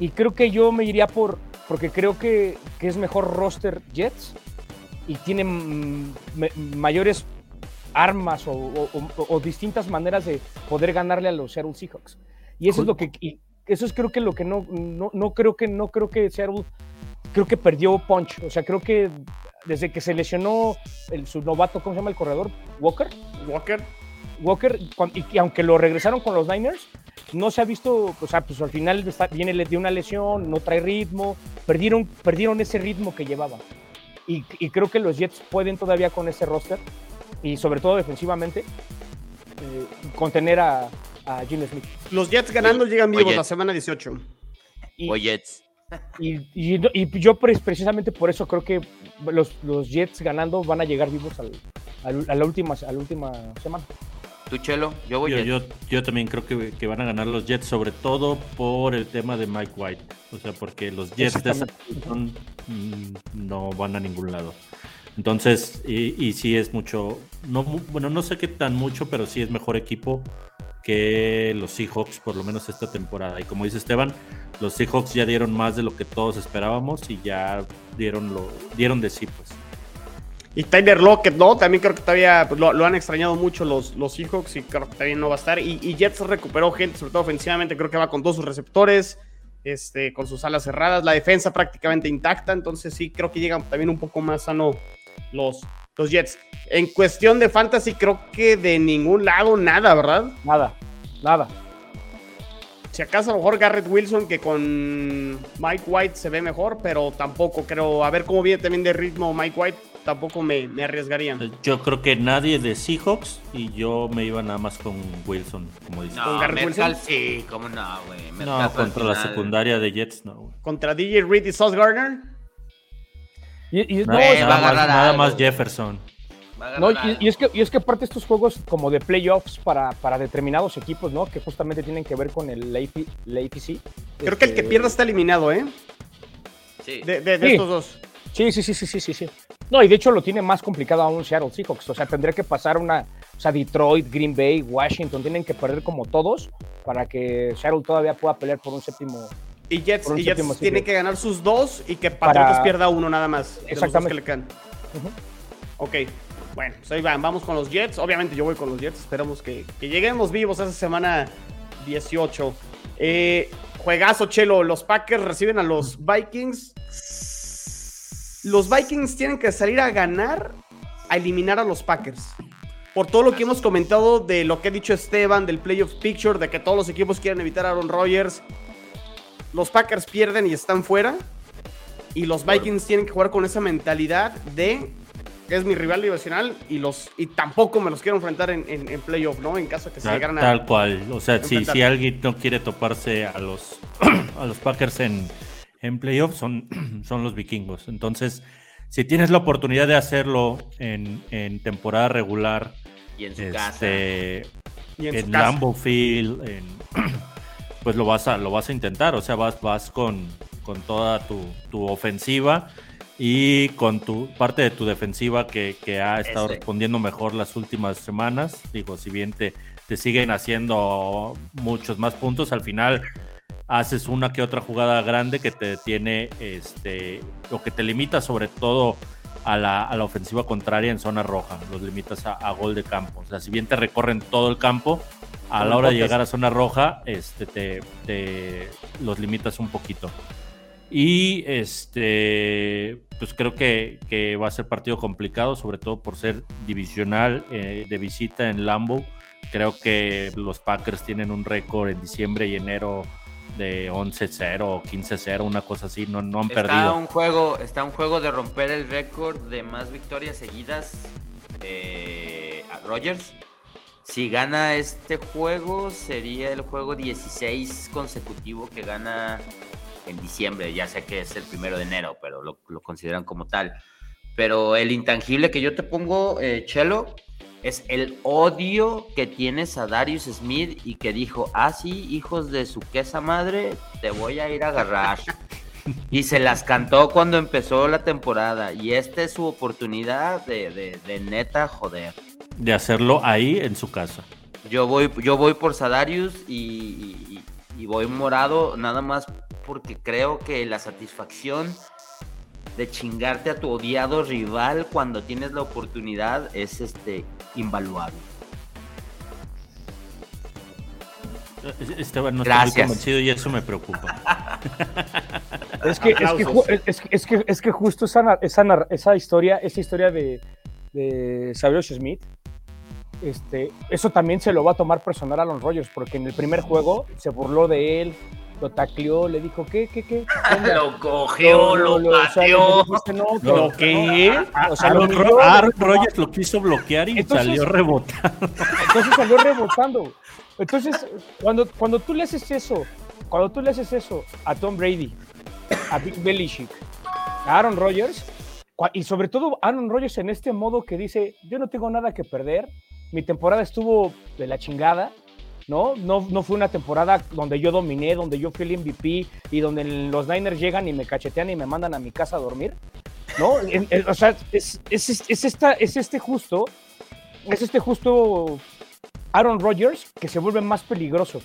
Speaker 4: Y creo que yo me iría por, porque creo que, que es mejor roster Jets y tiene mayores armas o, distintas maneras de poder ganarle a los Seattle Seahawks. Y eso es lo que, eso es creo que lo que no, no, no creo que, no creo que Seattle, creo que perdió punch. O sea, creo que desde que se lesionó el, su novato, ¿cómo se llama el corredor? Walker.
Speaker 2: Walker
Speaker 4: Walker, y, aunque lo regresaron con los Niners, no se ha visto, o sea, pues al final viene de una lesión, no trae ritmo, perdieron, perdieron ese ritmo que llevaban. Y, creo que los Jets pueden todavía con ese roster, y sobre todo defensivamente, eh, contener a, a Jimmy Smith.
Speaker 2: Los Jets ganando llegan vivos la semana 18.
Speaker 3: Y, Jets.
Speaker 4: Y, yo precisamente por eso creo que los, los Jets ganando van a llegar vivos a, la última, a la última semana.
Speaker 3: ¿Tú, Chelo? Yo voy
Speaker 5: yo, yo, también creo que, que, van a ganar los Jets, sobre todo por el tema de Mike White. O sea, porque los Jets de esa mm, no van a ningún lado. Entonces, y, y sí es mucho, no, bueno, no sé qué tan mucho, pero sí es mejor equipo que los Seahawks, por lo menos esta temporada. Y como dice Esteban, los Seahawks ya dieron más de lo que todos esperábamos y ya dieron, lo, dieron de sí, pues.
Speaker 2: Y Tyler Lockett, ¿no? También creo que todavía lo, han extrañado mucho los, los Seahawks y creo que también no va a estar. Y, Jets recuperó gente, sobre todo ofensivamente, creo que va con todos sus receptores, este, con sus alas cerradas, la defensa prácticamente intacta, entonces sí, creo que llegan también un poco más sano los, los Jets. En cuestión de fantasy, creo que de ningún lado nada, ¿verdad?
Speaker 4: Nada, nada.
Speaker 2: Si acaso a lo mejor Garrett Wilson, que con Mike White se ve mejor, pero tampoco creo. A ver cómo viene también de ritmo Mike White tampoco me, me, arriesgaría.
Speaker 5: Yo creo que nadie de Seahawks y yo me iba nada más con Wilson, como dice.
Speaker 3: No, ¿Con Wilson? sí, cómo no, güey.
Speaker 5: No, contra la secundaria de Jets, no,
Speaker 2: ¿Contra DJ Reed y Sauce Gardner?
Speaker 5: Y, no, nada, más, Jefferson.
Speaker 4: No, y, es que, y es que aparte estos juegos como de playoffs para, para determinados equipos, ¿no? Que justamente tienen que ver con el APC.
Speaker 2: Creo que el que este, pierda está eliminado, ¿eh? Sí. De, de, estos dos.
Speaker 4: Sí, sí, sí, sí, sí, sí, sí. No, y de hecho lo tiene más complicado aún Seattle Seahawks. O sea, tendría que pasar una. O sea, Detroit, Green Bay, Washington tienen que perder como todos para que Seattle todavía pueda pelear por un séptimo.
Speaker 2: Y Jets, y Jets tiene que ganar sus dos y que Patriotas pierda uno nada más.
Speaker 4: Exactamente.
Speaker 2: que le Ok. Bueno, pues ahí van. Vamos con los Jets. Obviamente yo voy con los Jets. Esperamos que, que lleguemos vivos esa semana 18. Eh, juegazo, Chelo. Los Packers reciben a los Vikings los Vikings tienen que salir a ganar, a eliminar a los Packers. Por todo lo que hemos comentado de lo que ha dicho Esteban, del playoff picture, de que todos los equipos quieren evitar a Aaron Rodgers. Los Packers pierden y están fuera. Y los Vikings tienen que jugar con esa mentalidad de es mi rival divisional y los y tampoco me los quiero enfrentar en, en, playoff, ¿no? En caso de que se llegaran
Speaker 5: a. Tal cual. O sea, si, si alguien no quiere toparse a los, a los Packers en, en playoffs son, son los vikingos. Entonces, si tienes la oportunidad de hacerlo en, temporada regular,
Speaker 3: y en su casa, este,
Speaker 5: en, Lambeau Field, pues lo vas a, lo vas a intentar. O sea, vas, vas con, con toda tu, ofensiva y con tu parte de tu defensiva que, ha estado respondiendo mejor las últimas semanas. Digo, si bien te, te siguen haciendo muchos más puntos, al final haces una que otra jugada grande que te tiene, este, o que te limita sobre todo a la, ofensiva contraria en zona roja, los limitas a, gol de campo. O sea, si bien te recorren todo el campo, a la hora de llegar a zona roja, este, te, los limitas un poquito. Y este, pues creo que, va a ser partido complicado, sobre todo por ser divisional eh, de visita en Lambo. Creo que los Packers tienen un récord en diciembre y enero de 11-0 o 15-0, una cosa así, no, no han
Speaker 3: está
Speaker 5: perdido.
Speaker 3: Un juego, está un juego de romper el récord de más victorias seguidas eh, a Rogers. Si gana este juego, sería el juego 16 consecutivo que gana en diciembre. Ya sé que es el primero de enero, pero lo, consideran como tal. Pero el intangible que yo te pongo, eh, Chelo, es el odio que tienes a Darius Smith y que dijo, ah, sí, hijos de su quesa madre, te voy a ir a agarrar. y se las cantó cuando empezó la temporada. Y esta es su oportunidad de, neta joder.
Speaker 5: De hacerlo ahí en su casa.
Speaker 3: Yo voy, yo voy por Sadarius y, y voy morado nada más porque creo que la satisfacción de chingarte a tu odiado rival cuando tienes la oportunidad es este invaluable.
Speaker 5: Esteban no está muy convencido y eso me preocupa.
Speaker 4: es, que, es, que, es, que, justo esa, esa, esa historia, esa historia de, de Smith, este, eso también se lo va a tomar personal a los Rogers, porque en el primer juego se burló de él, lo tacleó, le dijo, ¿qué, qué, qué?
Speaker 3: lo cogió, lo, lo pateó.
Speaker 5: ¿Lo qué? O sea, Aaron, lo Aaron Rodgers lo quiso bloquear y salió rebotando.
Speaker 4: Entonces salió rebotando. Entonces, cuando, cuando tú le haces eso, cuando tú le haces eso a Tom Brady, a Big Belichick, a Aaron Rodgers, y sobre todo Aaron Rodgers en este modo que dice, yo no tengo nada que perder, mi temporada estuvo de la chingada, ¿no? ¿no? fue una temporada donde yo dominé, donde yo fui el MVP y donde los Niners llegan y me cachetean y me mandan a mi casa a dormir, ¿no? o sea, es, esta, es este justo, es este justo Aaron Rodgers que se vuelve más peligroso,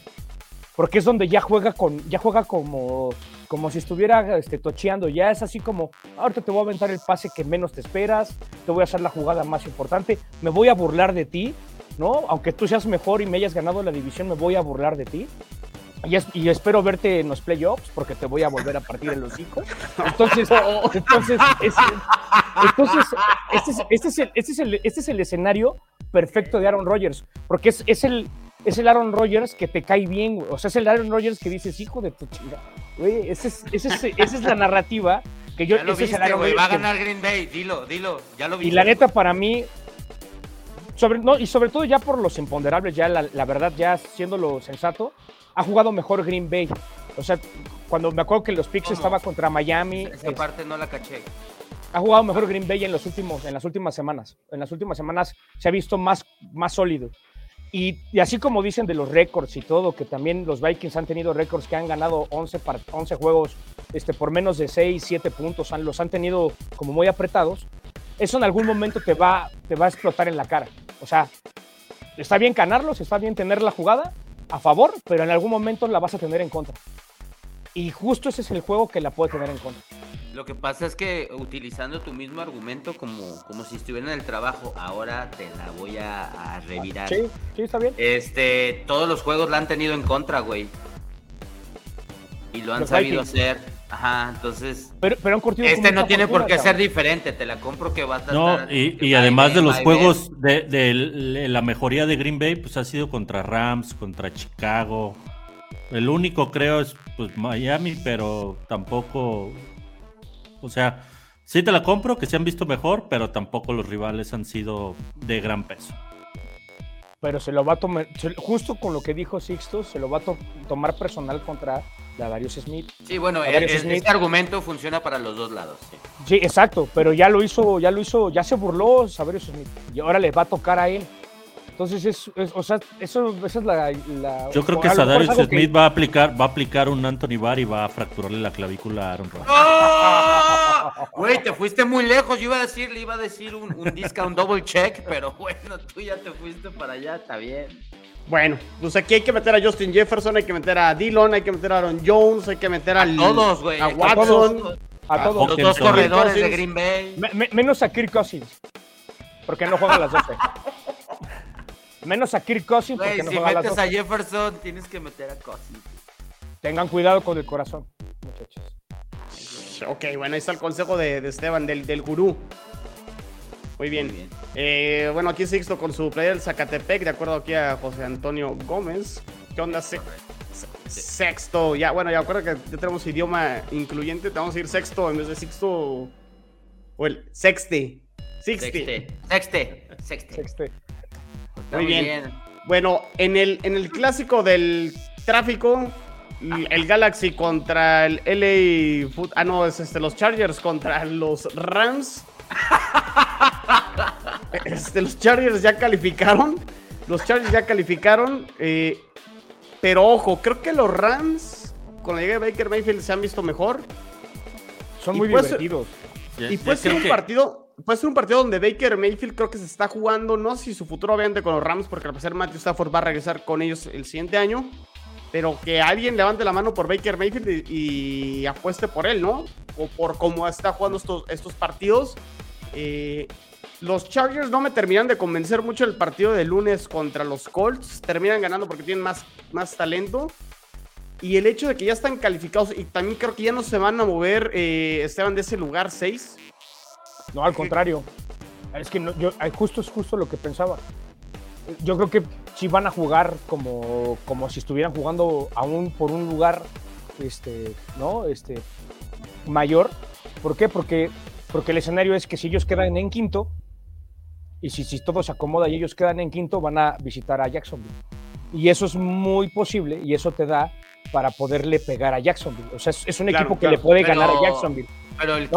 Speaker 4: porque es donde ya juega con, ya juega como, como si estuviera este, tocheando, ya es así como, ahorita te voy a aventar el pase que menos te esperas, te voy a hacer la jugada más importante, me voy a burlar de ti, ¿no? Aunque tú seas mejor y me hayas ganado la división, me voy a burlar de ti. Y, espero verte en los playoffs porque te voy a volver a partir el hocico. Entonces, entonces, entonces este, es, este, es el, este, es el, este es el escenario perfecto de Aaron Rodgers, porque es, es, el, es el Aaron Rodgers que te cae bien, o sea, es el Aaron Rodgers que dices, hijo de tu chinga. Güey, esa es, esa es la narrativa que yo...
Speaker 3: Ya lo viste, va a ganar Green Bay, dilo, dilo, ya lo vi.
Speaker 4: Y la neta, para mí, sobre, no, y sobre todo ya por los imponderables, ya la, verdad, ya siendo lo sensato, ha jugado mejor Green Bay. O sea, cuando me acuerdo que los Picks estaba contra Miami.
Speaker 3: Esa parte no la caché.
Speaker 4: Ha jugado mejor Green Bay en, los últimos, en las últimas semanas. En las últimas semanas se ha visto más, más sólido. Y, así como dicen de los récords y todo, que también los Vikings han tenido récords que han ganado 11, 11 juegos este, por menos de 6, 7 puntos, los han tenido como muy apretados, eso en algún momento te va, te va a explotar en la cara. O sea, está bien ganarlos, está bien tener la jugada a favor, pero en algún momento la vas a tener en contra. Y justo ese es el juego que la puede tener en contra.
Speaker 3: Lo que pasa es que utilizando tu mismo argumento como, como si estuviera en el trabajo, ahora te la voy a, revirar.
Speaker 4: Sí, sí, está bien.
Speaker 3: Este, todos los juegos la han tenido en contra, güey. Y lo han sabido hacer. Ajá, entonces.
Speaker 4: Pero, pero
Speaker 3: este no tiene por qué ser diferente, te la compro que va a estar.
Speaker 5: No, y, además de los juegos de, la mejoría de Green Bay, pues ha sido contra Rams, contra Chicago. El único creo es pues Miami, pero tampoco. O sea, sí te la compro, que se han visto mejor, pero tampoco los rivales han sido de gran peso.
Speaker 4: Pero se lo va a tomar, justo con lo que dijo Sixto, se lo va a tomar personal contra Darius Smith.
Speaker 3: Sí, bueno, este argumento funciona para los dos lados.
Speaker 4: Sí. exacto, pero ya lo hizo, ya lo hizo, ya se burló Darius Smith y ahora le va a tocar a él. Entonces, es, o sea, eso, esa es la,
Speaker 5: Yo creo que Sadarius Smith va a aplicar va a aplicar un Anthony Barr y va a fracturarle la clavícula a Aaron Rodgers.
Speaker 3: ¡Oh! Güey, te fuiste muy lejos. Yo iba a decir, le iba a decir un, un discount double check, pero bueno, tú ya te fuiste para allá, está bien.
Speaker 2: Bueno, pues aquí hay que meter a Justin Jefferson, hay que meter a Dillon, hay que meter a Aaron Jones, hay que meter a
Speaker 3: todos.
Speaker 2: A Watson.
Speaker 4: A todos.
Speaker 3: Los dos corredores de Green Bay.
Speaker 4: menos a Kirk Cousins. Porque no juega a las 12. menos a Kirk Cousins. porque no
Speaker 3: si
Speaker 4: juega
Speaker 3: metes a, las a Jefferson, tienes que meter a Cousins.
Speaker 4: Tengan cuidado con el corazón, muchachos.
Speaker 2: Ok, bueno, ahí está el consejo de, Esteban, del, del gurú. Muy bien. Eh, bueno, aquí Sixto con su player del Zacatepec, de acuerdo aquí a José Antonio Gómez. ¿Qué onda? sexto, ya, bueno, ya acuerdo que ya tenemos idioma incluyente, te vamos a ir sexto en vez de sexto. O el sexte.
Speaker 3: Sexte. Sexte. Sexte.
Speaker 2: Muy bien. Bueno, en el, en el clásico del tráfico, el Galaxy contra el LA. Ah, no, es este, los Chargers contra los Rams. Este, los Chargers ya calificaron. Los Chargers ya calificaron. Eh, pero ojo, creo que los Rams, con la llegada de Baker Mayfield, se han visto mejor.
Speaker 4: Son muy divertidos.
Speaker 2: y puede ser un partido. Puede ser un partido donde Baker Mayfield creo que se está jugando, no sé si su futuro obviamente con los Rams, porque al parecer Matthew Stafford va a regresar con ellos el siguiente año, pero que alguien levante la mano por Baker Mayfield y, apueste por él, ¿no? O por cómo está jugando estos, estos partidos. Eh, los Chargers no me terminan de convencer mucho el partido de lunes contra los Colts. Terminan ganando porque tienen más, más talento. Y el hecho de que ya están calificados y también creo que ya no se van a mover, eh, Esteban, de ese lugar 6.
Speaker 4: No, al contrario. Es que yo, justo es justo lo que pensaba. Yo creo que sí van a jugar como, como si estuvieran jugando aún por un lugar este, ¿no? este, mayor. ¿Por qué? Porque, porque el escenario es que si ellos quedan en quinto, y si, si todo se acomoda y ellos quedan en quinto, van a visitar a Jacksonville. Y eso es muy posible y eso te da para poderle pegar a Jacksonville. O sea, es, un equipo que le puede ganar a Jacksonville.
Speaker 3: Pero el,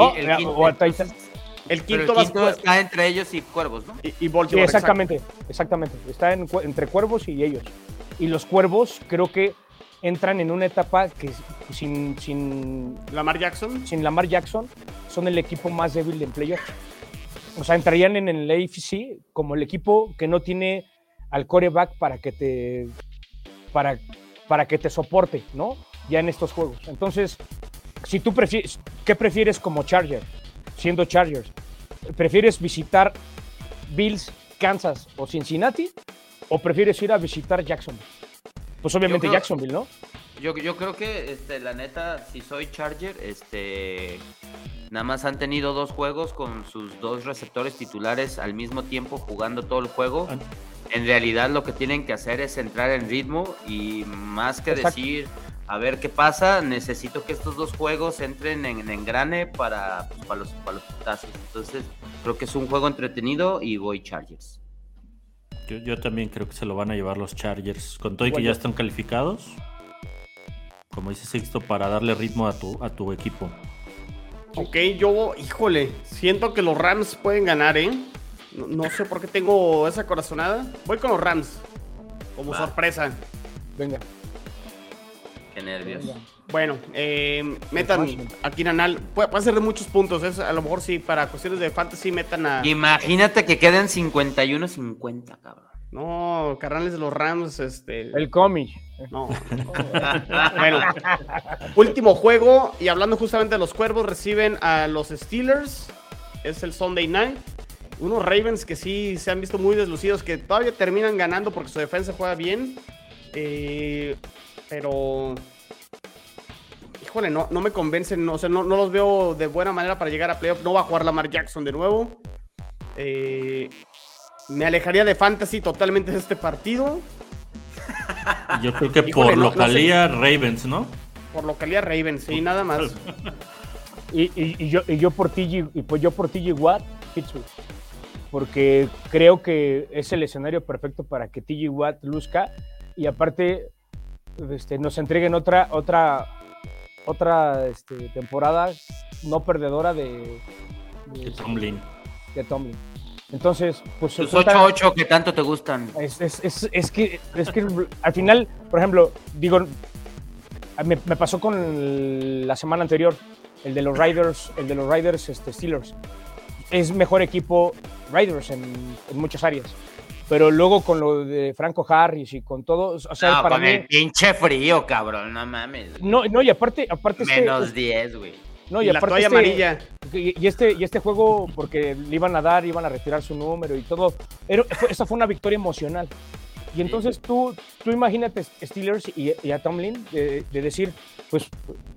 Speaker 3: quinto, está entre ellos y Cuervos, ¿no?
Speaker 2: Y, y
Speaker 4: exactamente, exactamente. Está entre Cuervos y ellos. Y los Cuervos creo que entran en una etapa que sin, sin
Speaker 2: Lamar Jackson,
Speaker 4: sin Lamar Jackson, son el equipo más débil en playoff o sea, entrarían en el AFC como el equipo que no tiene al coreback para que te para, para que te soporte, ¿no? Ya en estos juegos. Entonces, si tú prefieres, ¿qué prefieres como Charger? Siendo Chargers, ¿prefieres visitar Bills, Kansas o Cincinnati? ¿O prefieres ir a visitar Jacksonville? Pues obviamente Jacksonville, ¿no?
Speaker 3: Yo, yo creo que, este, la neta, si soy Charger, este, Nada más han tenido dos juegos con sus dos receptores titulares al mismo tiempo jugando todo el juego. En realidad lo que tienen que hacer es entrar en ritmo y más que decir a ver qué pasa, necesito que estos dos juegos entren en, engrane para, para los, para Entonces creo que es un juego entretenido y voy Chargers.
Speaker 5: Yo, también creo que se lo van a llevar los Chargers, con todo y que ya están calificados. Como dice Sixto, para darle ritmo a tu, a tu equipo.
Speaker 2: Ok, yo, híjole, siento que los Rams pueden ganar, ¿eh? No, sé por qué tengo esa corazonada. Voy con los Rams, como sorpresa.
Speaker 4: Venga.
Speaker 3: Qué nervios.
Speaker 2: Bueno, eh, metan aquí en Anal. Puede, puede, ser de muchos puntos. Es, a lo mejor sí, para cuestiones de fantasy, metan a.
Speaker 3: Imagínate que queden 51-50, cabrón.
Speaker 2: No, carnales de los Rams, este.
Speaker 4: El cómic.
Speaker 2: No. bueno, último juego. Y hablando justamente de los cuervos, reciben a los Steelers. Es el Sunday night. Unos Ravens que sí se han visto muy deslucidos, que todavía terminan ganando porque su defensa juega bien. Eh, pero. Híjole, no, no me convencen. No, o sea, no, no, los veo de buena manera para llegar a playoff. No va a jugar Lamar Jackson de nuevo. Eh, me alejaría de fantasy totalmente de este partido.
Speaker 5: Yo creo que por localía Ravens, ¿no?
Speaker 2: Por localía Ravens, sí, nada más.
Speaker 4: y, yo, y yo por TG, y pues yo por TG Watt, Pittsburgh. Porque creo que es el escenario perfecto para que TG Watt luzca y aparte este, nos entreguen otra, otra, otra este, temporada no perdedora de,
Speaker 5: de, Tomlin.
Speaker 4: De Tomlin. Entonces, pues.
Speaker 3: Tus 8-8 que tanto te gustan.
Speaker 4: Es, es, es, es, que, es que al final, por ejemplo, digo, me, me, pasó con la semana anterior, el de los Riders, el de los Riders este, Steelers. Es mejor equipo Riders en, en muchas áreas pero luego con lo de Franco Harris y con todo, o sea,
Speaker 3: para con el pinche frío, cabrón, no mames.
Speaker 4: No, no, y aparte, aparte
Speaker 3: este menos 10, güey.
Speaker 4: No, y, aparte este, amarilla. Y, este, y este juego, porque le iban a dar, iban a retirar su número y todo, pero esa fue una victoria emocional. Y entonces tú, tú imagínate Steelers y, a Tomlin de, decir, pues,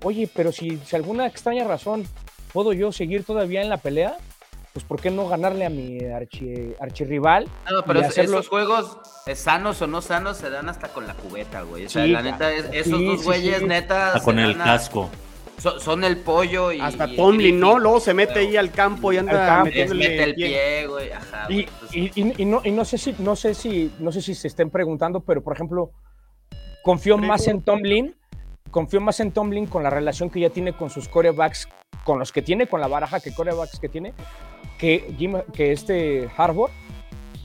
Speaker 4: oye, pero si, si alguna extraña razón puedo yo seguir todavía en la pelea, pues ¿por qué no ganarle a mi archi, archirrival?
Speaker 3: No, pero esos juegos, eh, sanos o no sanos, se dan hasta con la cubeta, güey. O sea, la neta, esos dos güeyes, neta.
Speaker 5: con el casco.
Speaker 3: Son, el pollo y.
Speaker 2: Hasta Tomlin, ¿no? Luego se mete ahí al campo y anda
Speaker 3: metiéndole mete el pie, güey. Ajá.
Speaker 4: Y, y, no, y no sé si, no sé si, no sé si se estén preguntando, pero por ejemplo, confío más en Tomlin. Confío más en Tomlin con la relación que ya tiene con sus corebacks, con los que tiene, con la baraja que corebacks que tiene, que, que este Harbour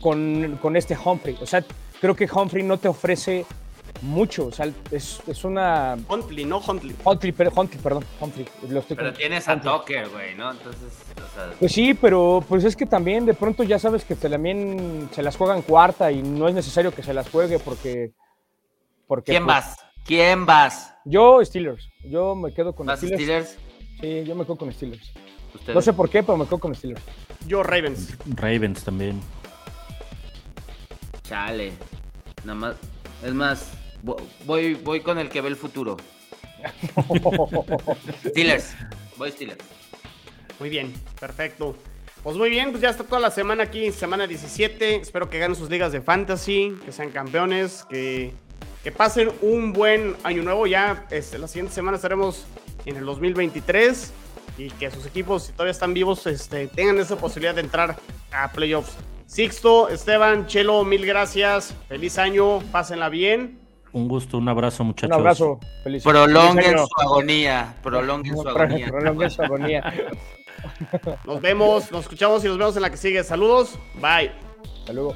Speaker 4: con, con, este Humphrey. O sea, creo que Humphrey no te ofrece mucho. O sea, es, es una.
Speaker 2: Huntley, no Huntley.
Speaker 4: Huntley, pero, Huntley perdón. Humphrey.
Speaker 3: pero tienes a Tucker, güey, ¿no? Entonces. O sea...
Speaker 4: Pues sí, pero pues es que también de pronto ya sabes que también se las juegan cuarta y no es necesario que se las juegue porque. porque
Speaker 3: ¿Quién pues, vas? ¿Quién vas?
Speaker 4: Yo, Steelers. Yo me quedo con
Speaker 3: ¿Vas Steelers. Steelers?
Speaker 4: Sí, yo me quedo con Steelers. No sé por qué, pero me quedo con Steelers.
Speaker 2: Yo Ravens.
Speaker 5: Ravens también.
Speaker 3: Chale. Nada más. Es más, voy, voy con el que ve el futuro. Steelers. Voy Steelers.
Speaker 2: Muy bien, perfecto. Pues muy bien, pues ya está toda la semana aquí, semana 17. Espero que ganen sus ligas de fantasy, que sean campeones, que, que pasen un buen año nuevo. Ya este, la siguiente semana estaremos en el 2023 y que sus equipos, si todavía están vivos, este, tengan esa posibilidad de entrar a playoffs. Sixto, Esteban, Chelo, mil gracias. Feliz año, pásenla bien.
Speaker 5: Un gusto, un abrazo, muchachos.
Speaker 4: Un abrazo,
Speaker 3: feliz Prolonguen su agonía. Prolonguen su agonía.
Speaker 4: Prolonguen su agonía.
Speaker 2: Nos vemos, nos escuchamos y nos vemos en la que sigue. Saludos, bye.
Speaker 4: Saludos.